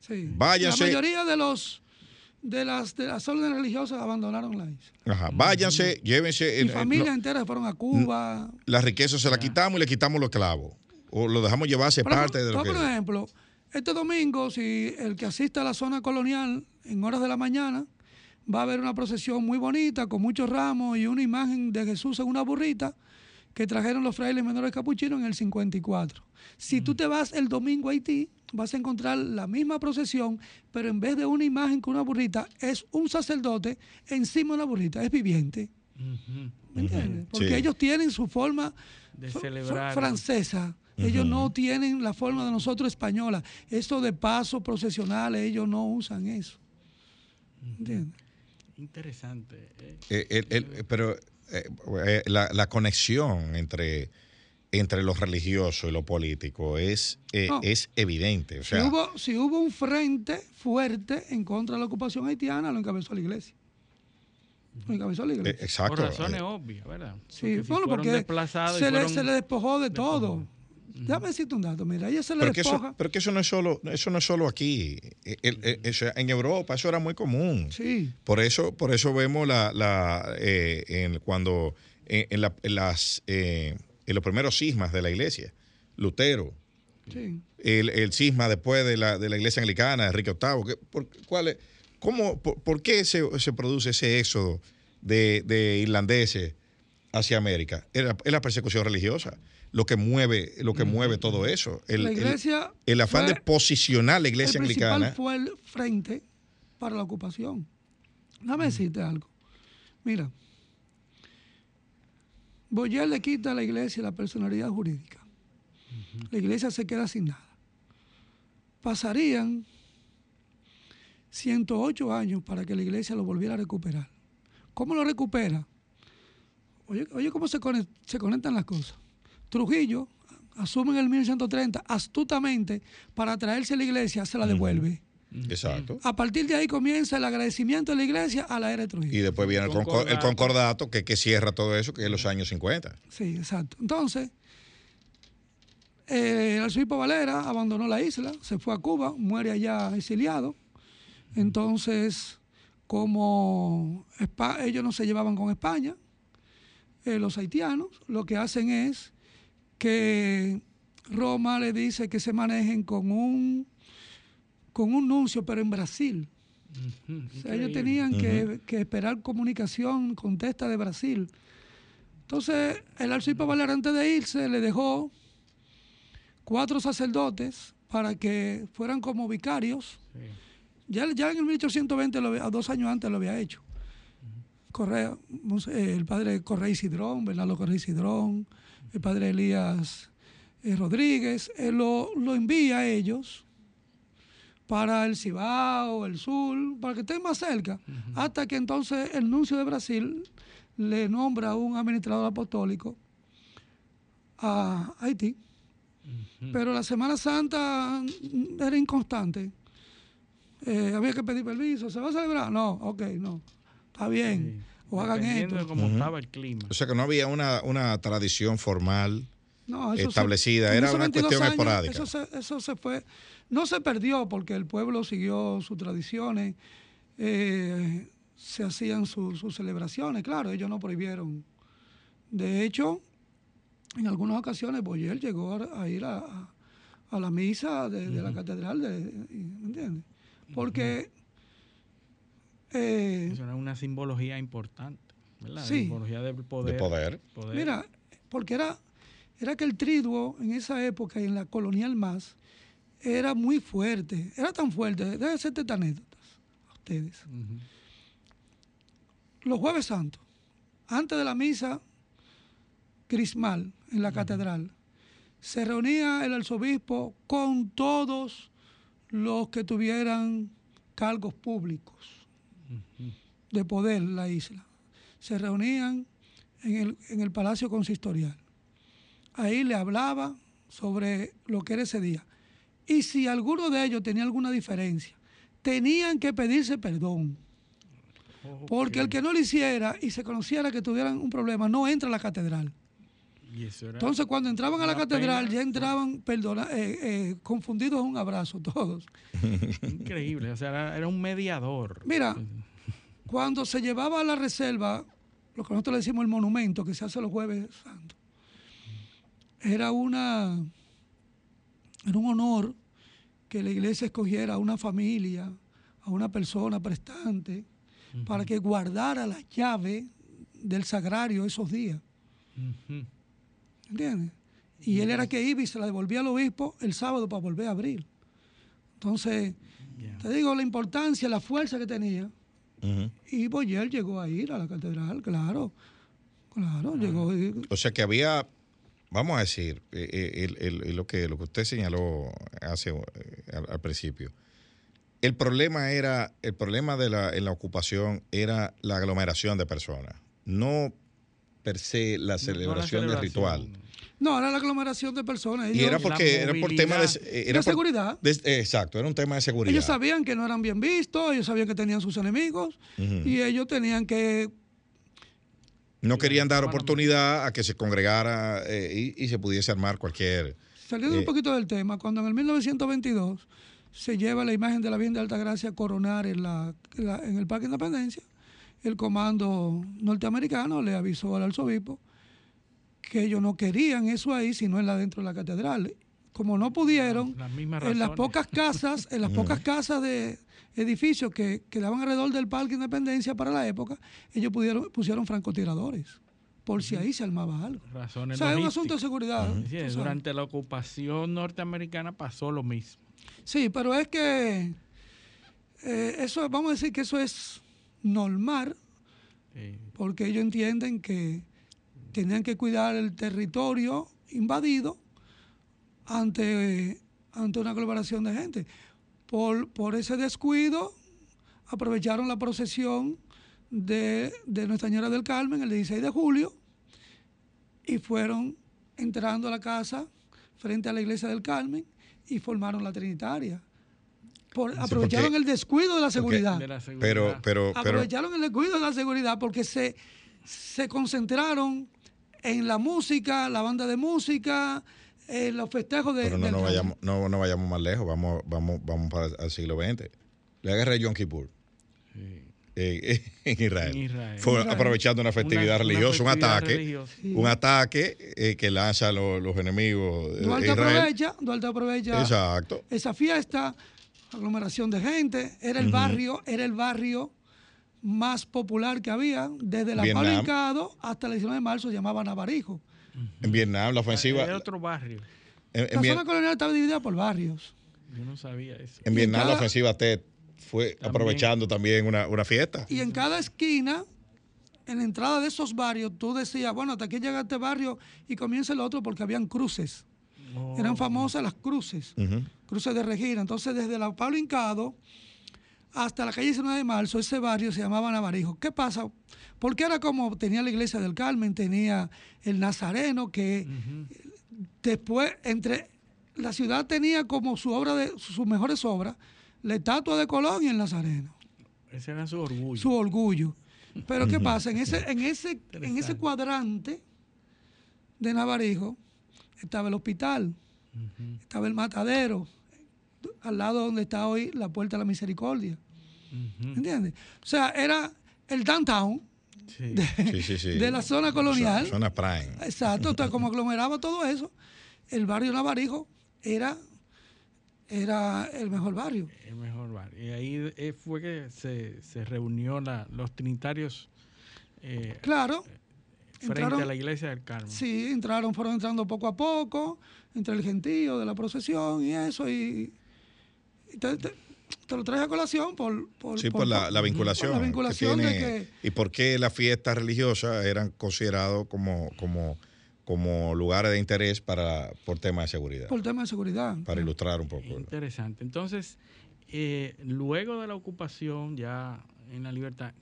Sí. váyanse- La mayoría de los de las de las órdenes religiosas abandonaron la isla. Ajá. Váyanse, llévense. Y familias no, enteras fueron a Cuba. la riqueza se la quitamos y le quitamos los esclavos. O lo dejamos llevarse Por ejemplo, parte de lo que. un ejemplo. Este domingo, si el que asista a la zona colonial en horas de la mañana va a haber una procesión muy bonita con muchos ramos y una imagen de Jesús en una burrita que trajeron los frailes menores capuchinos en el 54. Si tú te vas el domingo a Haití, vas a encontrar la misma procesión, pero en vez de una imagen con una burrita, es un sacerdote encima de una burrita, es viviente. ¿Me entiendes? Porque Sí. ellos tienen su forma De celebrar. francesa. Ellos no tienen la forma de nosotros española. Esto de pasos procesionales, ellos no usan eso. ¿Entiendes? Interesante. eh. Eh, el- el- pero eh, eh, la, la conexión entre, entre lo religioso y lo político es, eh, No. es evidente. O sea, si, hubo, si hubo un frente fuerte en contra de la ocupación haitiana, lo encabezó la iglesia. Lo encabezó la eh, iglesia. exacto. Por razones eh, obvias, ¿verdad? Sí, Porque si bueno, porque se le, se le despojó de todo. despojados. Déjame decirte un dato, mira, ella se le pero, que eso, despoja. pero que eso no es solo, eso no es solo aquí. El- el- eso- en Europa eso era muy común. Sí, Por eso, por eso vemos la, la eh, en, cuando en, en la- en las eh, en los primeros cismas de la iglesia, Lutero, sí. el, el cisma después de la, de la iglesia anglicana, Enrique VIII, ¿qué- por, cuál es- cómo, por, por qué se, se produce ese éxodo de, de irlandeses hacia América? Es la, es la persecución religiosa lo que mueve, lo que mueve todo eso. El, la iglesia. el afán fue- de posicionar la iglesia el anglicana. fue el frente para la ocupación. Déjame decirte algo. Mira, Boyer le quita a la iglesia la personalidad jurídica. La iglesia se queda sin nada. Pasarían 108 años para que la iglesia lo volviera a recuperar. ¿Cómo lo recupera? Oye, oye cómo se, conect- se conectan las cosas. Trujillo asume en el 1130 astutamente para traerse a la iglesia, se la devuelve. Exacto. A partir de ahí comienza el agradecimiento de la iglesia a la era de Trujillo. Y después viene el, concor- el Concordato. que, que cierra todo eso, que es los años 50. Sí, exacto. Entonces, eh, el arzobispo Valera abandonó la isla, se fue a Cuba, muere allá exiliado. Entonces, como ellos no se llevaban con España, eh, los haitianos lo que hacen es que Roma le dice que se manejen con un, con un nuncio, pero en Brasil. Ujú, O sea, ellos tenían que, que esperar comunicación, contesta de Brasil. Entonces, el arzobispo Valera, antes de irse, le dejó cuatro sacerdotes para que fueran como vicarios. Sí. Ya, ya en el 1820, lo había- dos años antes lo había hecho. Correa, eh, el padre Correa Isidrón, Bernardo Correa Isidrón, el padre Elías eh, Rodríguez, él lo, lo envía a ellos para el Cibao, el Sur, para que estén más cerca, hasta que entonces el nuncio de Brasil le nombra un administrador apostólico a Haití. Pero la Semana Santa era inconstante. Eh, había que pedir permiso. ¿Se va a celebrar? No, ok, no. Está bien. O hagan Dependiendo esto. de cómo estaba el clima. O sea que no había una, una tradición formal. No, eso se- establecida, era una 22 cuestión años, esporádica. Eso se, eso se fue, no se perdió porque el pueblo siguió sus tradiciones, eh, se hacían su- sus celebraciones, claro, ellos no prohibieron. De hecho, en algunas ocasiones Boyer llegó a, ir a, a- la misa de, de la catedral, de, ¿me entiendes? Porque eh, Eso era una simbología importante, ¿verdad? Sí. Simbología del poder. De poder. poder. Mira, porque era, era que el triduo en esa época y en la colonial más era muy fuerte. Era tan fuerte. Déjenme hacerte esta anécdotas a ustedes. Los jueves santos, antes de la misa crismal en la catedral, se reunía el arzobispo con todos los que tuvieran cargos públicos de poder en la isla. Se reunían en el, en el Palacio Consistorial. Ahí le hablaba sobre lo que era ese día. Y si alguno de ellos tenía alguna diferencia, tenían que pedirse perdón. Porque el que no lo hiciera y se conociera que tuvieran un problema, no entra a la catedral. Y eso era Entonces, cuando entraban a la catedral, pena. ya entraban perdona, eh, eh, confundidos un abrazo todos. increíble. O sea, era, era un mediador. Mira, cuando se llevaba a la reserva, lo que nosotros le decimos el monumento, que se hace los jueves santos, era una era un honor que la iglesia escogiera a una familia, a una persona prestante, para que guardara la llave del sagrario esos días. Ujú. ¿Entiendes? Y él era que iba y se la devolvía al obispo el sábado para volver a abrir. Entonces, te digo la importancia, la fuerza que tenía. Ujú. Y Boyer llegó a ir a la catedral, claro. Claro, llegó. O sea que había, vamos a decir, eh, eh, el- el- el- lo, que, lo que usted señaló hace, eh, al, al principio. El problema era, el problema de la, en la ocupación era la aglomeración de personas, no per se la No- no la celebración del celebración. ritual. No, era la aglomeración de personas. Y era porque era por tema de, era De por- seguridad. de- eh, exacto, era un tema de seguridad. ellos sabían que no eran bien vistos, ellos sabían que tenían sus enemigos y ellos tenían que No querían dar oportunidad a que se congregara eh, y, y se pudiese armar cualquier. Saliendo Eh, un poquito del tema, cuando en el 1922 se lleva la imagen de la Virgen de Altagracia a coronar en, la, en la- en el Parque Independencia, el comando norteamericano le avisó al arzobispo que ellos no querían eso ahí, sino en la dentro de la catedral. Como no pudieron, Las mismas en las pocas casas, en las pocas casas de edificios que quedaban alrededor del Parque Independencia para la época, ellos pudieron, pusieron francotiradores, por si ahí se armaba algo. O sea, es un asunto de seguridad. Durante la ocupación norteamericana pasó lo mismo. Sí, pero es que eh, eso, vamos a decir que eso es normal, porque ellos entienden que tenían que cuidar el territorio invadido ante, ante una aglomeración de gente. Por, por ese descuido, aprovecharon la procesión de, de Nuestra Señora del Carmen el 16 de julio y fueron entrando a la casa frente a la iglesia del Carmen y formaron la Trinitaria. Por- aprovecharon porque- el descuido de la seguridad. de la seguridad. Pero, pero, pero, aprovecharon el descuido de la seguridad porque se, se concentraron en la música, la banda de música, en los festejos de, pero no, del no, vayamos, no, no vayamos más lejos, vamos, vamos, vamos para el siglo XX. La guerra de Yom Kippur Sí. eh, en Israel. En Israel. Fue Israel. aprovechando una festividad Una- una religiosa, un ataque, religiosa. Sí. un ataque eh, que lanzan los, los enemigos de Duarte Israel. aprovecha, Duarte aprovecha Exacto. esa fiesta, aglomeración de gente, era el barrio, era el barrio más popular que había, desde la Vietnam. Pablo hasta el 19 de marzo se llamaba Navarijo. En Vietnam, la ofensiva. Era otro barrio. En, en La Vien- zona colonial estaba dividida por barrios. Yo no sabía eso. en y Vietnam, cada- la ofensiva TED fue También. aprovechando también una, una fiesta. Y en cada esquina, en la entrada de esos barrios, tú decías, bueno, hasta aquí llega este barrio y comienza el otro porque habían cruces. Oh, Eran famosas las cruces, cruces de Regina. Entonces, desde la Pablo Hincado hasta la calle 19 de marzo, ese barrio se llamaba Navarijo. ¿Qué pasa? Porque era como tenía la iglesia del Carmen, tenía el Nazareno, que después, entre la ciudad tenía como su obra de sus mejores obras, la estatua de Colón y el Nazareno Ese era su orgullo. su orgullo. Pero ¿qué pasa? En ese, en ese, en ese cuadrante de Navarijo estaba el hospital, estaba el matadero, al lado donde está hoy la Puerta de la Misericordia. Ujú. ¿Entiendes? O sea, era el downtown Sí. Sí, sí, sí. de la zona colonial. Zona prime. Exacto, entonces como aglomeraba todo eso, el barrio Navarijo era, era el mejor barrio. El mejor barrio. Y ahí eh, fue que se, se reunió la- los trinitarios eh, Claro, frente entraron- a la iglesia del Carmen. Sí, entraron, fueron entrando poco a poco, entre el gentío de la procesión y eso, y te, te- te lo traes a colación por, por, Sí, por la, la vinculación. por la que vinculación de tiene- que Y por qué las fiestas religiosas eran considerados como, como, como lugares de interés para, por temas de seguridad. por tema de seguridad. Para ilustrar un poco. Interesante. Entonces, eh, luego de la ocupación, ya en la libertad,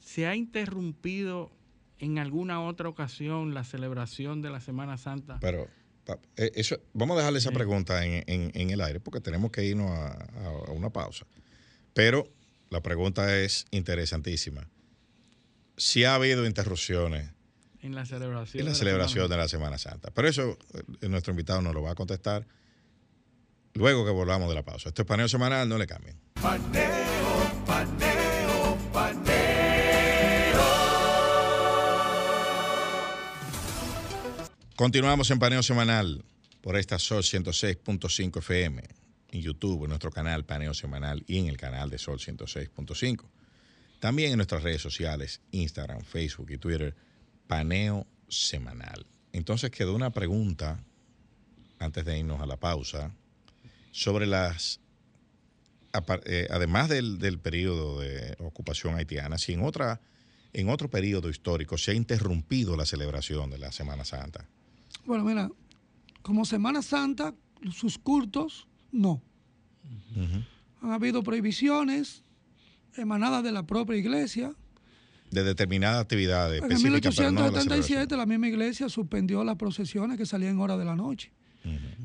¿se ha interrumpido en alguna otra ocasión la celebración de la Semana Santa? Pero eso, vamos a dejarle esa pregunta en, en- en el aire porque tenemos que irnos a, una pausa. Pero la pregunta es interesantísima. Si ha habido interrupciones En la celebración. en la de celebración Semana de la Semana Santa. Pero eso eh, nuestro invitado nos lo va a contestar luego que volvamos de la pausa. Esto es paneo semanal, no le cambien. Continuamos en paneo semanal por esta Sol 106.5 FM en YouTube, en nuestro canal Paneo Semanal y en el canal de Sol 106.5. También en nuestras redes sociales, Instagram, Facebook y Twitter, paneo semanal. Entonces quedó una pregunta, antes de irnos a la pausa, sobre las, eh, además del, del periodo de ocupación haitiana, si en, otra, en otro periodo histórico se ha interrumpido la celebración de la Semana Santa. Bueno, mira, como Semana Santa, sus cultos, no. Han habido prohibiciones emanadas de la propia iglesia. De determinadas actividades En 1877 la, misma iglesia suspendió las procesiones que salían en hora de la noche.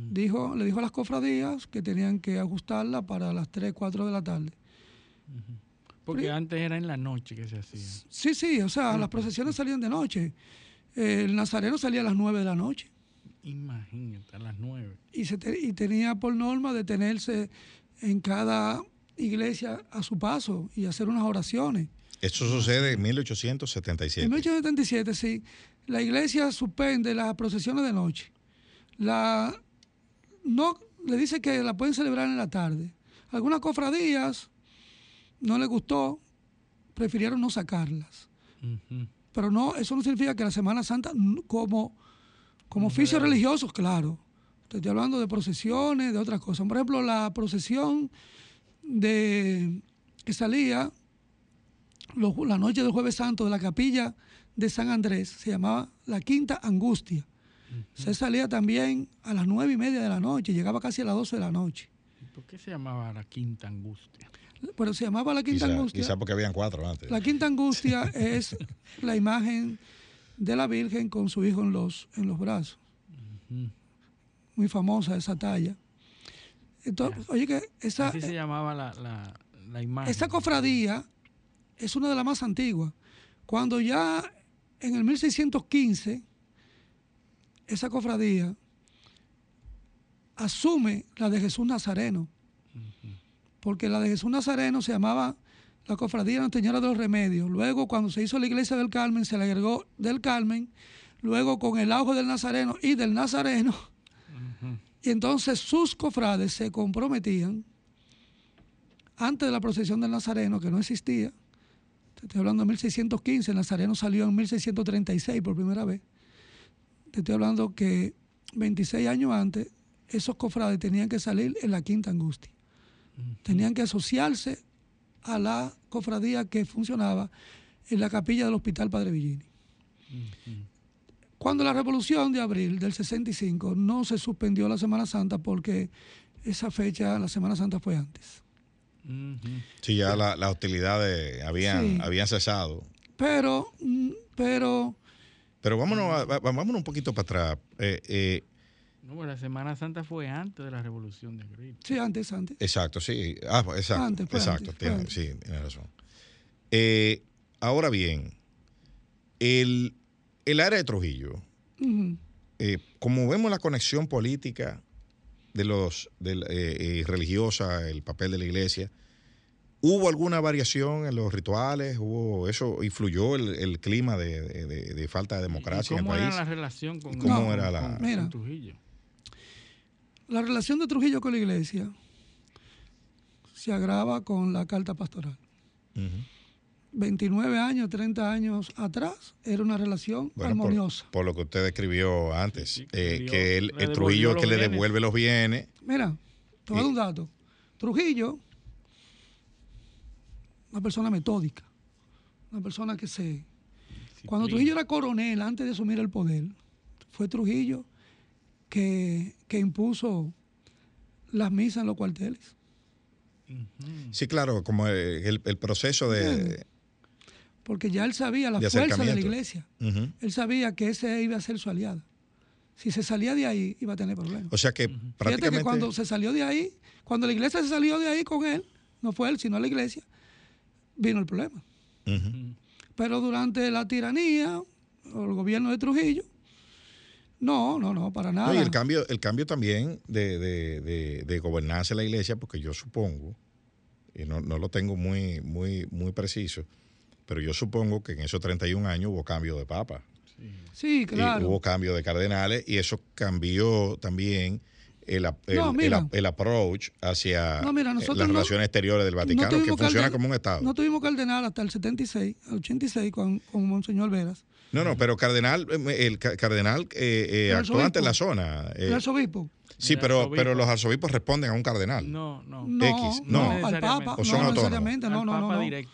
dijo, le dijo a las cofradías que tenían que ajustarla para las 3, 4 de la tarde. Porque antes era en la noche que se hacía. Sí, sí, o sea, las procesiones salían de noche. El nazareno salía a las 9 de la noche. Imagínate, a las 9. Y, se y tenía por norma detenerse en cada iglesia a su paso y hacer unas oraciones. Esto sucede en 1877. En 1877, sí. La iglesia suspende las procesiones de noche. La, no, le dice que la pueden celebrar en la tarde. Algunas cofradías no les gustó, prefirieron no sacarlas. Pero no, eso no significa que la Semana Santa, como como oficios religiosos, claro. Estoy hablando de procesiones, de otras cosas. Por ejemplo, la procesión de que salía la noche del Jueves Santo de la capilla de San Andrés se llamaba la Quinta Angustia. Se salía también a las nueve y media de la noche, llegaba casi a las doce de la noche. ¿Por qué se llamaba la Quinta Angustia? Pero se llamaba la Quinta Angustia. Quizá porque habían cuatro antes. La Quinta Angustia es la imagen de la Virgen con su hijo en los, en los brazos. Muy famosa esa talla. Entonces, oye, que esa. Así se llamaba la, la, imagen. Esa cofradía es una de las más antiguas. Cuando ya en el 1615, esa cofradía asume la de Jesús Nazareno. Porque la de Jesús Nazareno se llamaba la cofradía Nuestra Señora de los Remedios. Luego, cuando se hizo la iglesia del Carmen, se le agregó del Carmen. Luego, con el auge del Nazareno y del Nazareno. Y entonces sus cofrades se comprometían, antes de la procesión del Nazareno, que no existía, te estoy hablando de 1615, el Nazareno salió en 1636 por primera vez. Te estoy hablando que 26 años antes, esos cofrades tenían que salir en la quinta angustia. Tenían que asociarse a la cofradía que funcionaba en la capilla del Hospital Padre Villini. Cuando la revolución de abril del 65 no se suspendió la Semana Santa porque esa fecha, la Semana Santa fue antes. Sí, ya las hostilidades habían, habían cesado. Pero, mm, pero... Pero vámonos, vámonos un poquito para atrás. Eh, eh, no, la Semana Santa fue antes de la Revolución de Abril. Sí, antes, antes. Exacto, sí. Ah, pues, exacto. exacto, sí, tiene razón. Eh, ahora bien, el, área de Trujillo, eh, como vemos la conexión política de los eh, religiosa, el papel de la iglesia, ¿Hubo alguna variación en los rituales? ¿Hubo eso influyó el, clima de, falta de democracia en el país? ¿Cómo era la relación con, ¿Cómo era la, Trujillo? La relación de Trujillo con la iglesia se agrava con la carta pastoral. 29 años, 30 años atrás, era una relación armoniosa. Por, lo que usted escribió antes, eh, que el, Trujillo es que le devuelve los bienes. Mira, te voy a dar un dato. Trujillo, una persona metódica, una persona que se... Cuando Trujillo era coronel, antes de asumir el poder, fue Trujillo que, impuso las misas en los cuarteles. Sí, claro, como el, proceso de... Porque ya él sabía la fuerza de la iglesia. Él sabía que ese iba a ser su aliado. Si se salía de ahí, iba a tener problemas. O sea que prácticamente... Fíjate que cuando se salió de ahí, cuando la iglesia se salió de ahí con él, no fue él, sino la iglesia, vino el problema. Pero durante la tiranía, o el gobierno de Trujillo, no, no, no, para nada. y el cambio, el cambio también de, de, de, gobernarse la iglesia, porque yo supongo, y no, lo tengo muy, muy, muy preciso, pero yo supongo que en esos 31 años hubo cambio de papa. Sí, claro. hubo cambio de cardenales y eso cambió también el, el- No, approach hacia No, mira, eh, las no- relaciones exteriores del No Vaticano, que funciona carden- como un Estado. No tuvimos cardenal hasta el 76, el 86 con, con Monseñor Veras. No, no, pero cardenal, eh, el ca- cardenal eh, eh, en la zona. eh, el arzobispo. sí, pero, arzobispo. pero los arzobispos responden a un cardenal. No, no. No, X, no, no. al Papa, O son no autónomos. necesariamente, no, Al no, no. Papa no. directo.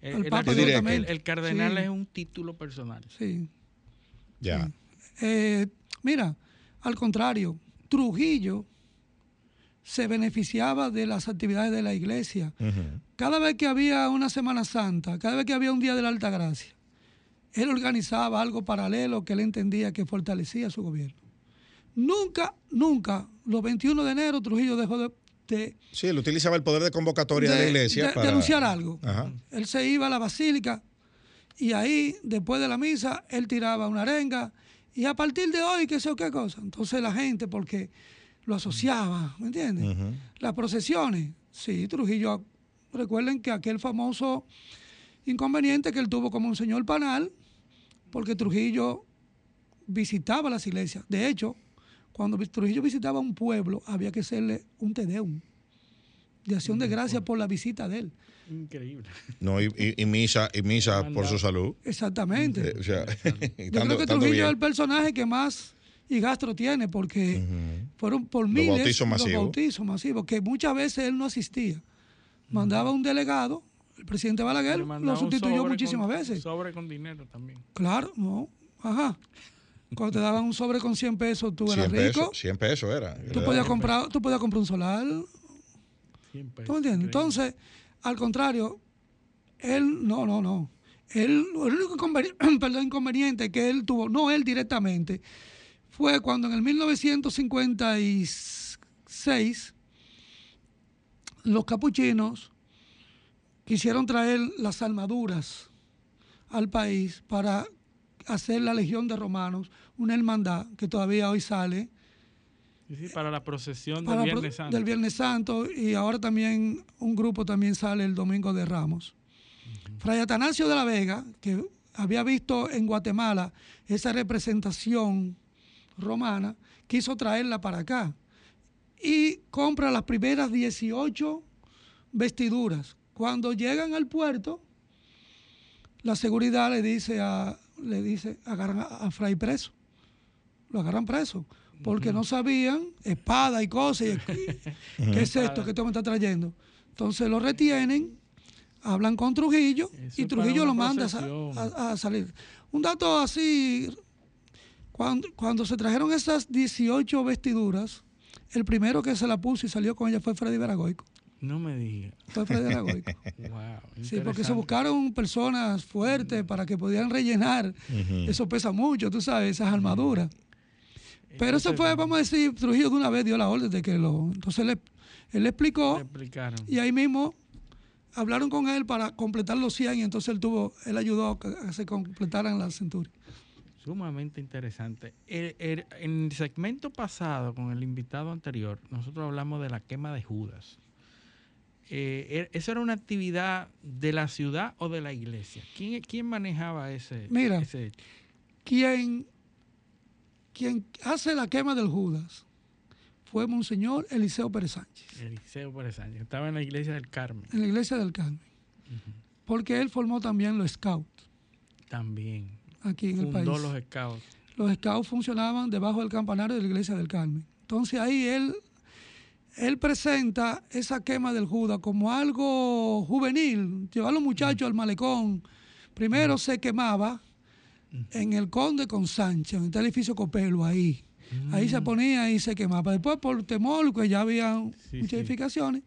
El, Al el Papa directamente. el- el cardenal Sí. es un título personal. Sí. Ya. Eh, mira, al contrario, Trujillo se beneficiaba de las actividades de la iglesia. Cada vez que había una Semana Santa, cada vez que había un Día de la Alta Gracia, él organizaba algo paralelo que él entendía que fortalecía su gobierno. Nunca, nunca, los 21 de enero, Trujillo dejó de, de- Sí, él utilizaba el poder de convocatoria de, de- la iglesia de- para denunciar algo. Ajá. Él se iba a la basílica y ahí, después de la misa, él tiraba una arenga y a partir de hoy, qué sé yo qué cosa. Entonces la gente, porque lo asociaba, ¿me entiendes? Las procesiones, sí, Trujillo, recuerden que aquel famoso inconveniente que él tuvo como un señor panal, porque Trujillo visitaba las iglesias. De hecho, cuando Trujillo visitaba un pueblo, había que hacerle un tedeum de acción de gracias por la visita de él. Increíble. No, y, y- y misa, y misa por su salud. Exactamente. Eh, o sea, Yo creo que Trujillo bien. es el personaje que más higastro tiene porque fueron por Los miles bautizos masivos. los bautizos masivos, que muchas veces él no asistía. Mandaba un delegado, el presidente Balaguer lo sustituyó sobre muchísimas con- veces. Sobre con dinero también. Claro, no, ajá. Cuando te daban un sobre con 100 pesos, tú eras 100 rico. pesos, 100 pesos era. Tú podías comprar, tú podías comprar un solar, 100 pesos. ¿tú me entiendes? Entonces, al contrario, él, no, no, no. Él, el único inconveniente, perdón, inconveniente que él tuvo, no él directamente, fue cuando en el 1956 los capuchinos quisieron traer las armaduras al país para hacer la Legión de Romanos, una hermandad que todavía hoy sale Sí, para la procesión para del pro- Viernes Santo. del Viernes Santo y ahora también un grupo también sale el Domingo de Ramos. Fray Atanasio de la Vega, que había visto en Guatemala esa representación romana, quiso traerla para acá y compra las primeras 18 vestiduras. Cuando llegan al puerto, la seguridad le dice a le dice agarran a, a Fray preso. Lo agarran preso porque no sabían espada y cosas. y- ¿Qué es esto que tú me estás trayendo? Entonces lo retienen, hablan con Trujillo Eso y Trujillo lo manda a salir. Un dato así, cuando, cuando se trajeron esas 18 vestiduras, el primero que se la puso y salió con ella fue Freddy Veragoico. No me diga. Fue Freddy. Wow, Sí, porque se buscaron personas fuertes para que pudieran rellenar. Eso pesa mucho, tú sabes, esas armaduras. Pero eso fue, vamos a decir, Trujillo de una vez dio la orden de que lo... Entonces le- él le explicó explicaron. y ahí mismo hablaron con él para completar los 100 y entonces él tuvo, él ayudó a que a que se completaran las centurias. Sumamente interesante. El- el- en el segmento pasado, con el invitado anterior, nosotros hablamos de la quema de Judas. Eh, er- ¿Eso era una actividad de la ciudad o de la iglesia? ¿Quién, quién manejaba ese, Mira. ese hecho? Quien, quien hace la quema del Judas fue Monseñor Eliseo Pérez Sánchez, Eliseo Pérez Sánchez. Estaba en la iglesia del Carmen en la iglesia del Carmen. Porque él formó también los scouts también. aquí en el Fundó país. los scouts. los scouts funcionaban debajo del campanario de la iglesia del Carmen. Entonces ahí él, él presenta esa quema del Judas como algo juvenil, llevar a los muchachos al malecón. Primero se quemaba en el Conde con Sánchez, en el edificio Copelo, ahí. Ahí se ponía y se quemaba. Después por temor, que ya había Sí, muchas sí. edificaciones,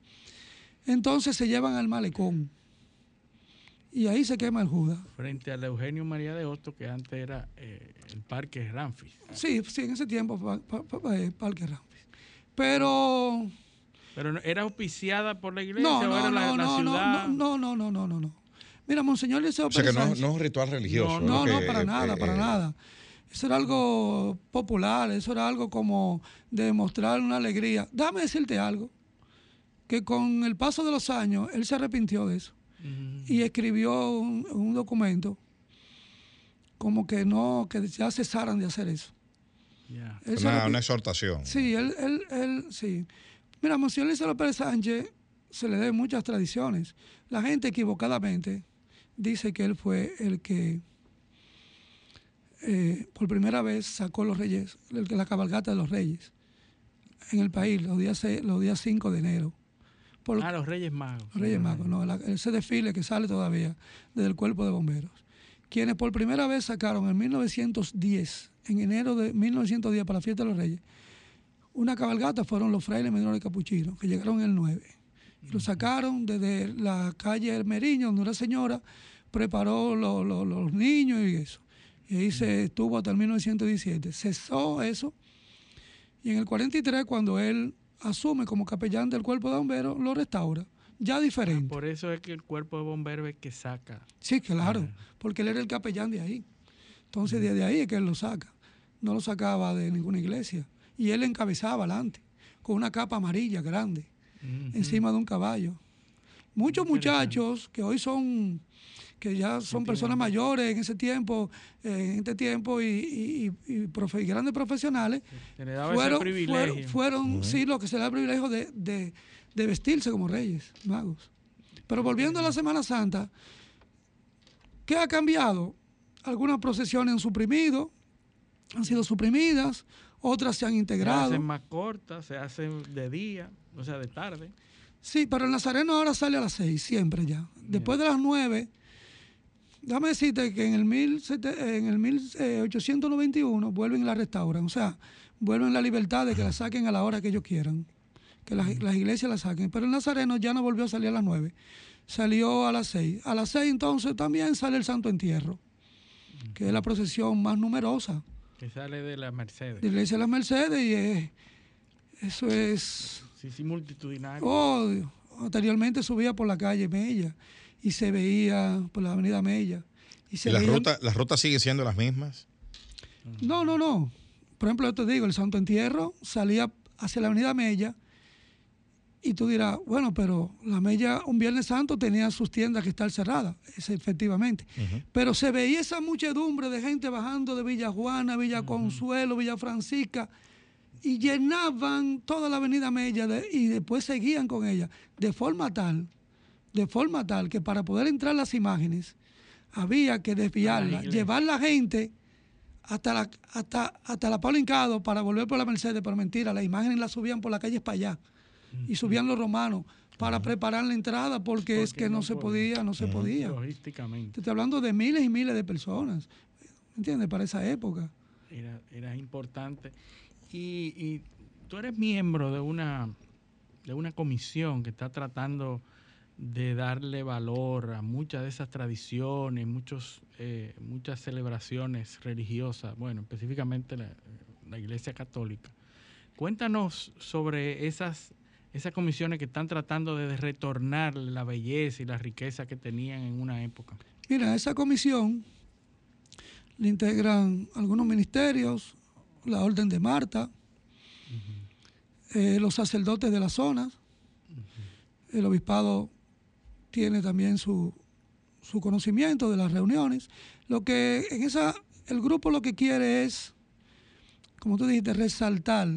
entonces se llevan al malecón. Y ahí se quema el Judas. Frente al Eugenio María de Hosto, que antes era eh, el Parque Ramfis. Sí, sí, en ese tiempo pa- pa- eh, Parque Ramfis. Pero Pero no- ¿era auspiciada por la iglesia no, o no, era la, no, la no, ciudad? no, no, no, no, no, no. Mira, Monseñor Liceo O sea que no, es un ritual religioso. No, no, que, para eh, nada, para eh, nada. Eso era algo popular, eso era algo como de mostrar una alegría. Déjame decirte algo, que con el paso de los años, él se arrepintió de eso y escribió un, un documento como que no, que ya cesaran de hacer eso. Se Una, exhortación. Sí, él, él, él, sí. Mira, Monseñor Luis López Sánchez se le deben muchas tradiciones. La gente equivocadamente dice que él fue el que eh, por primera vez sacó los reyes, el que la cabalgata de los reyes en el país, los días, los días 5 de enero. Por, Ah, los Reyes Magos. los Reyes Magos, no, la- ese desfile que sale todavía desde el cuerpo de bomberos. Quienes por primera vez sacaron en 1910, en enero de 1910 para la fiesta de los Reyes, una cabalgata fueron los frailes menores capuchinos, que llegaron el 9. Y lo sacaron desde la calle El Meriño, donde una señora preparó lo- lo- los niños y eso. Y ahí se estuvo hasta el 1917. Cesó eso. Y en el 43, cuando él asume como capellán del cuerpo de bomberos, lo restaura. Ya diferente. Por eso es que el cuerpo de bomberos es que saca. Sí, claro, porque él era el capellán de ahí. Entonces, desde ahí es que él lo saca. No lo sacaba de ninguna iglesia. Y él encabezaba adelante, con una capa amarilla grande, encima de un caballo. Muchos muchachos que hoy son, que ya son personas mayores en ese tiempo, eh, en este tiempo, y, y- y- y profe- y grandes profesionales, Se le daba fueron, ese privilegio. fueron, fueron, sí, lo que se le da el privilegio de, de- de vestirse como reyes, magos. Pero volviendo a la Semana Santa, ¿qué ha cambiado? Algunas procesiones han suprimido, han sido suprimidas, otras se han Se integrado. hacen más cortas, se hacen de día, o sea, de tarde. Sí, pero el Nazareno ahora sale a las seis, siempre ya. Después de las nueve, déjame decirte que en el, mil sete- en el 1891 vuelven y la restauran. O sea, vuelven la libertad de que la saquen a la hora que ellos quieran. Que las, las iglesias la saquen. Pero el Nazareno ya no volvió a salir a las nueve. Salió a las seis. A las seis entonces también sale el Santo Entierro, que es la procesión más numerosa Que sale de la Mercedes. de la iglesia de las Mercedes y es- eso es... Sí, sí, multitudinario. Oh, anteriormente subía por la calle Mella y se veía por la avenida Mella. Y se ¿Y las veían- rutas, las rutas siguen siendo las mismas? No, no, no. Por ejemplo, yo te digo, el Santo Entierro salía hacia la avenida Mella y tú dirás, bueno, pero la Mella un Viernes Santo tenía sus tiendas que estar cerradas, es efectivamente. Pero se veía esa muchedumbre de gente bajando de Villa Juana, Villa Consuelo, Villa Francisca y llenaban toda la avenida Mella de- y después seguían con ella de forma tal, de forma tal que para poder entrar las imágenes había que desviarla, llevar la gente hasta la, hasta, hasta la Pablo Hincado para volver por la Mercedes, pero mentira, las imágenes las subían por la calle para allá y subían los romanos para preparar la entrada porque, es que no, no se podía. podía, no se podía. Logísticamente. Te estoy hablando de miles y miles de personas, ¿entiendes? Para esa época. Era, era importante. Y, y tú eres miembro de una, de una comisión que está tratando de darle valor a muchas de esas tradiciones, muchos, eh, muchas celebraciones religiosas, bueno, específicamente la, la Iglesia Católica. Cuéntanos sobre esas, esas comisiones que están tratando de retornar la belleza y la riqueza que tenían en una época. Mira, esa comisión le integran algunos ministerios, la Orden de Marta, eh, los sacerdotes de las zonas, el obispado tiene también su, su conocimiento de las reuniones. Lo que en esa, el grupo lo que quiere es, como tú dijiste, resaltar,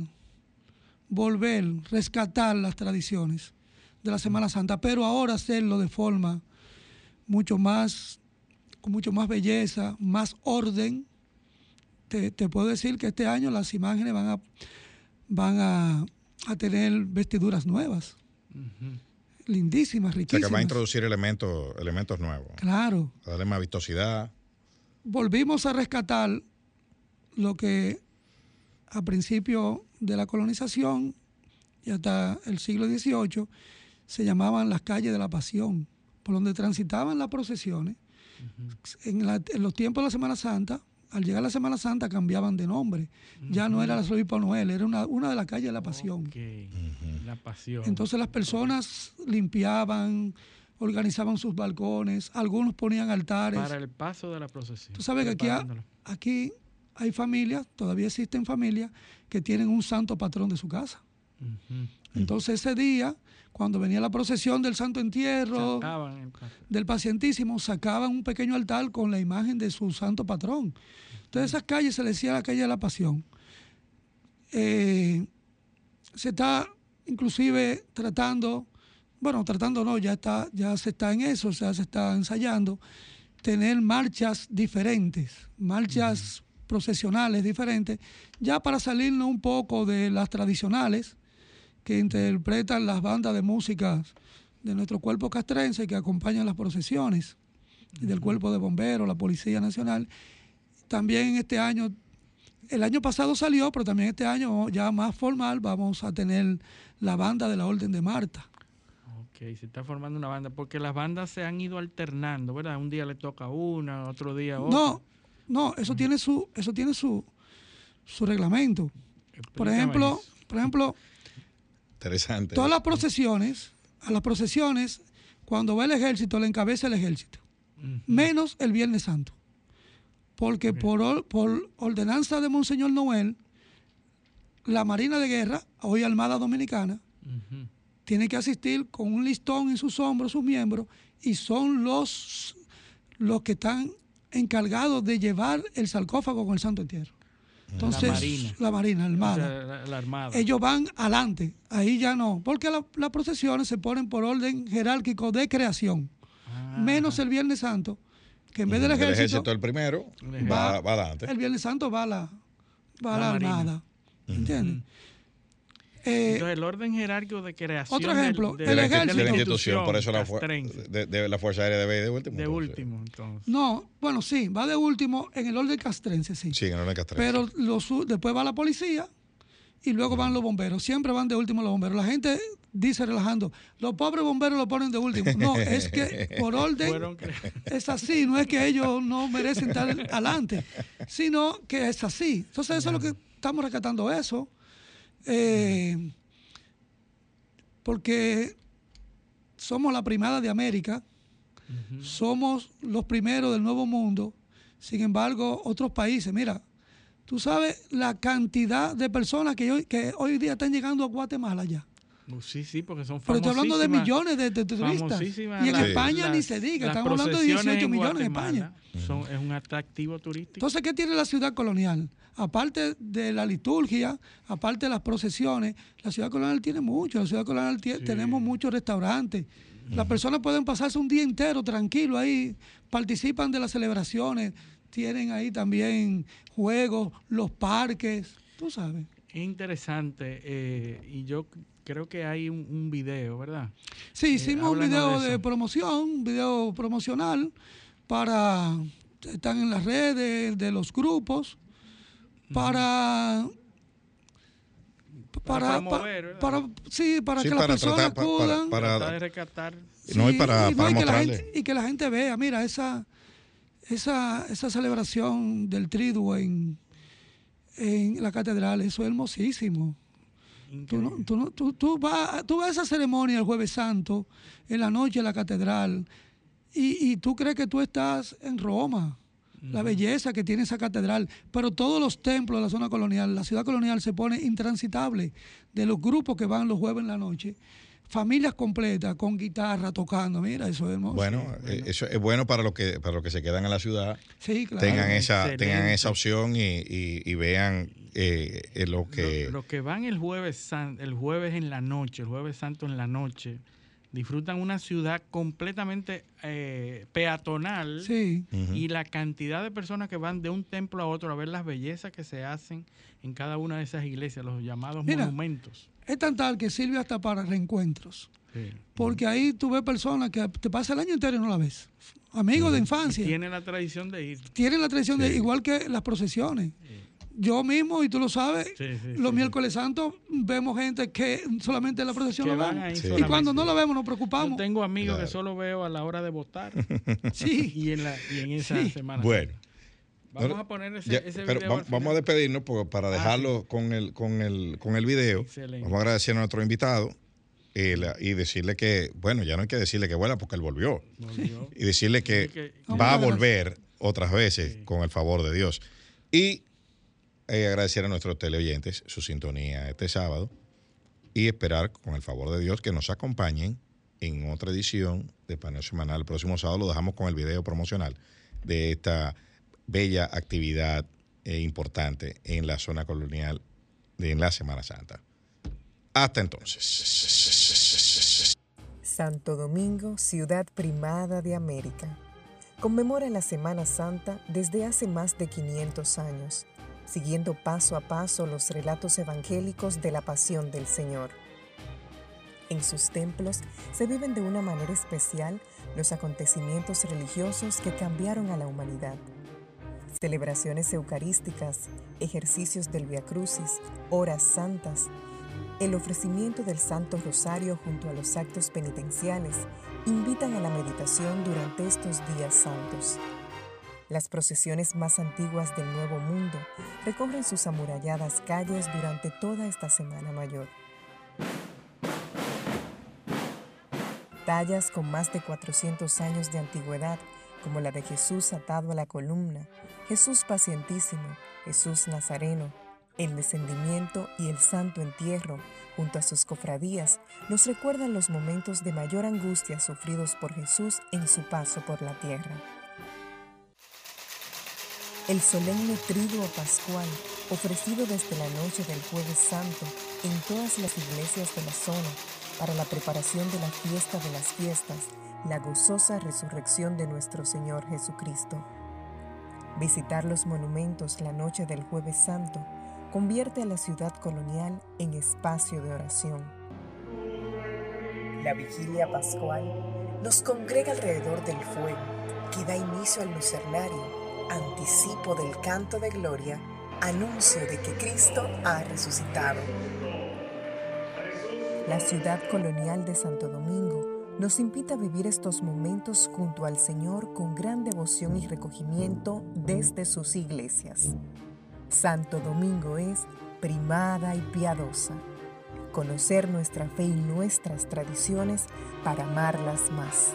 volver, rescatar las tradiciones de la Semana Santa, pero ahora hacerlo de forma mucho más, con mucho más belleza, más orden. Te, te puedo decir que este año las imágenes van a, van a, a tener vestiduras nuevas, lindísimas, O sea, que riquísimas. va a introducir elementos, elementos nuevos. Claro, A darle más vistosidad. volvimos a rescatar lo que a principio de la colonización y hasta el siglo XVIII se llamaban las calles de la pasión, por donde transitaban las procesiones. en, la- en los tiempos de la Semana Santa, al llegar la Semana Santa cambiaban de nombre. Ya no era la Obispo Noel, era una, una de las calles de la pasión. Ok, La pasión. Entonces las personas limpiaban, organizaban sus balcones, algunos ponían altares. para el paso de la procesión. Tú sabes que aquí, aquí hay familias, todavía existen familias que tienen un santo patrón de su casa. Entonces ese día, cuando venía la procesión del Santo Entierro, del pacientísimo, sacaban un pequeño altar con la imagen de su santo patrón. Entonces esas calles se le decía la calle de la pasión. Eh, se está inclusive tratando, bueno, tratando no, ya está, ya se está en eso, sea, se está ensayando tener marchas diferentes, marchas procesionales diferentes, ya para salirnos un poco de las tradicionales que interpretan las bandas de música de nuestro cuerpo castrense que acompañan las procesiones y del cuerpo de bomberos, la Policía Nacional. También este año, el año pasado salió, pero también este año ya más formal vamos a tener la banda de la Orden de Marta. Ok, se está formando una banda, porque las bandas se han ido alternando, ¿verdad? Un día le toca una, otro día otra. No, no, eso tiene su, eso tiene su, su reglamento. Por ejemplo, por ejemplo, Interesante. todas las procesiones, a las procesiones, cuando va el ejército, le encabeza el ejército, menos el Viernes Santo. Porque por, or- por ordenanza de Monseñor Noel, la Marina de Guerra, hoy Armada Dominicana, tiene que asistir con un listón en sus hombros, sus miembros, y son los, los que están encargados de llevar el sarcófago con el Santo Entierro. Entonces, Marina. la Marina, O Armada. sea, la, la Armada. Ellos van adelante, ahí ya no, porque la- las procesiones se ponen por orden jerárquico de creación, Ah, menos el Viernes Santo, que en vez del el ejército, ejército el primero El va, va adelante. el Viernes Santo va a la, va La la. Armada. ¿Entiendes? Eh, Entonces, el orden jerárquico de creación. Otro ejemplo, del- el de- ejército. de la institución institución, por eso la, fu- castrense. de, de la Fuerza Aérea debe ir de último. De entonces. último, entonces. no, bueno, sí, va de último en el orden castrense, sí. Sí, en el orden castrense. Pero los después va la policía y luego van los bomberos. Siempre van de último los bomberos. La gente dice relajando, los pobres bomberos lo ponen de último. No, es que por orden es así. No es que ellos no merecen estar adelante, sino que es así. Entonces eso es lo que estamos rescatando eso. Eh, porque somos la primada de América, somos los primeros del Nuevo Mundo. Sin embargo, otros países, mira, tú sabes la cantidad de personas que hoy, que hoy día están llegando a Guatemala ya. Uh, Sí, sí, porque son Pero estoy hablando de millones de, de turistas. Y en España ni se diga, estamos hablando de procesiones 18 millones en España. Son, es un atractivo turístico. Entonces, ¿qué tiene la ciudad colonial? Aparte de la liturgia, aparte de las procesiones, la ciudad colonial tiene mucho. La ciudad colonial tenemos muchos restaurantes. Las personas pueden pasarse un día entero tranquilo ahí, participan de las celebraciones, tienen ahí también juegos, los parques, tú sabes. es interesante eh, y yo creo que hay un, un video, ¿verdad? Sí, hicimos un video de promoción, un video promocional para están en las redes de los grupos para Para para, promover, ¿verdad? para- sí, para Sí, que las para personas tratar, pa- para- acudan para- Tratar de rescatar. No, y para- y para y que la gente, y que la gente vea, mira, esa, esa, esa celebración del triduo en, en la catedral, eso es hermosísimo. Tú, no- tú, no- tú, tú vas, tú vas a esa ceremonia el jueves santo, en la noche en la catedral, y, y tú crees que tú estás en Roma, la belleza que tiene esa catedral, pero todos los templos de la zona colonial, la ciudad colonial se pone intransitable de los grupos que van los jueves en la noche, familias completas con guitarra tocando, mira, eso es hermoso. Bueno, eh, eso es bueno para los que para los que se quedan en la ciudad, sí, claro. tengan esa excelente. tengan esa opción y, y- y vean eh, eh, lo que Lo- Los que van el jueves, san- el jueves en la noche, el jueves santo en la noche, disfrutan una ciudad completamente eh, peatonal Sí, y la cantidad de personas que van de un templo a otro a ver las bellezas que se hacen en cada una de esas iglesias, los llamados Mira. monumentos. es tan tal que sirve hasta para reencuentros. Sí. Porque ahí tú ves personas que te pasa el año entero y no la ves. Amigos de infancia. Tienen la tradición de ir. Tienen la tradición de, Sí. igual que las procesiones. Yo mismo, y tú lo sabes, Sí, sí, los sí, miércoles santos vemos gente que solamente en la procesión Que lo van vemos. ahí Sí. Y cuando no lo vemos nos Yo preocupamos. tengo amigos Claro. que solo veo a la hora de votar Sí. y en, la, y en esa Sí. semana. bueno. Vamos No, a poner ese, Ya, ese pero video va- al vamos a despedirnos por- para Ah, dejarlo con el con el con el video. Excelente. Vamos a agradecer a nuestro invitado la- y decirle que bueno ya no hay que decirle que vuela porque él volvió Volvió. y decirle que Sí, que- va a volver otras veces Sí. con el favor de Dios y eh, agradecer a nuestros teleoyentes su sintonía este sábado y esperar con el favor de Dios que nos acompañen en otra edición de Paneo Semanal. El próximo sábado lo dejamos con el video promocional de esta bella actividad eh, importante en la zona colonial de la Semana Santa. Hasta entonces. Santo Domingo, ciudad primada de América, conmemora la Semana Santa desde hace más de 500 años, siguiendo paso a paso los relatos evangélicos de la pasión del Señor. En sus templos se viven de una manera especial los acontecimientos religiosos que cambiaron a la humanidad. Celebraciones eucarísticas, ejercicios del Via Crucis, horas santas, el ofrecimiento del Santo Rosario junto a los actos penitenciales invitan a la meditación durante estos días santos. Las procesiones más antiguas del Nuevo Mundo recorren sus amuralladas calles durante toda esta Semana Mayor. Tallas con más de 400 años de antigüedad, como la de Jesús atado a la columna, Jesús pacientísimo, Jesús Nazareno, el descendimiento y el santo entierro, junto a sus cofradías, nos recuerdan los momentos de mayor angustia sufridos por Jesús en su paso por la tierra. El solemne triduo pascual, ofrecido desde la noche del jueves santo en todas las iglesias de la zona para la preparación de la fiesta de las fiestas, la gozosa resurrección de nuestro Señor Jesucristo. Visitar los monumentos la noche del jueves santo convierte a la ciudad colonial en espacio de oración. La vigilia pascual nos congrega alrededor del fuego que da inicio al lucernario, anticipo del canto de gloria, anuncio de que Cristo ha resucitado. La ciudad colonial de Santo Domingo nos invita a vivir estos momentos junto al Señor con gran devoción y recogimiento desde sus iglesias. Santo Domingo es primada y piadosa. Conocer nuestra fe y nuestras tradiciones para amarlas más.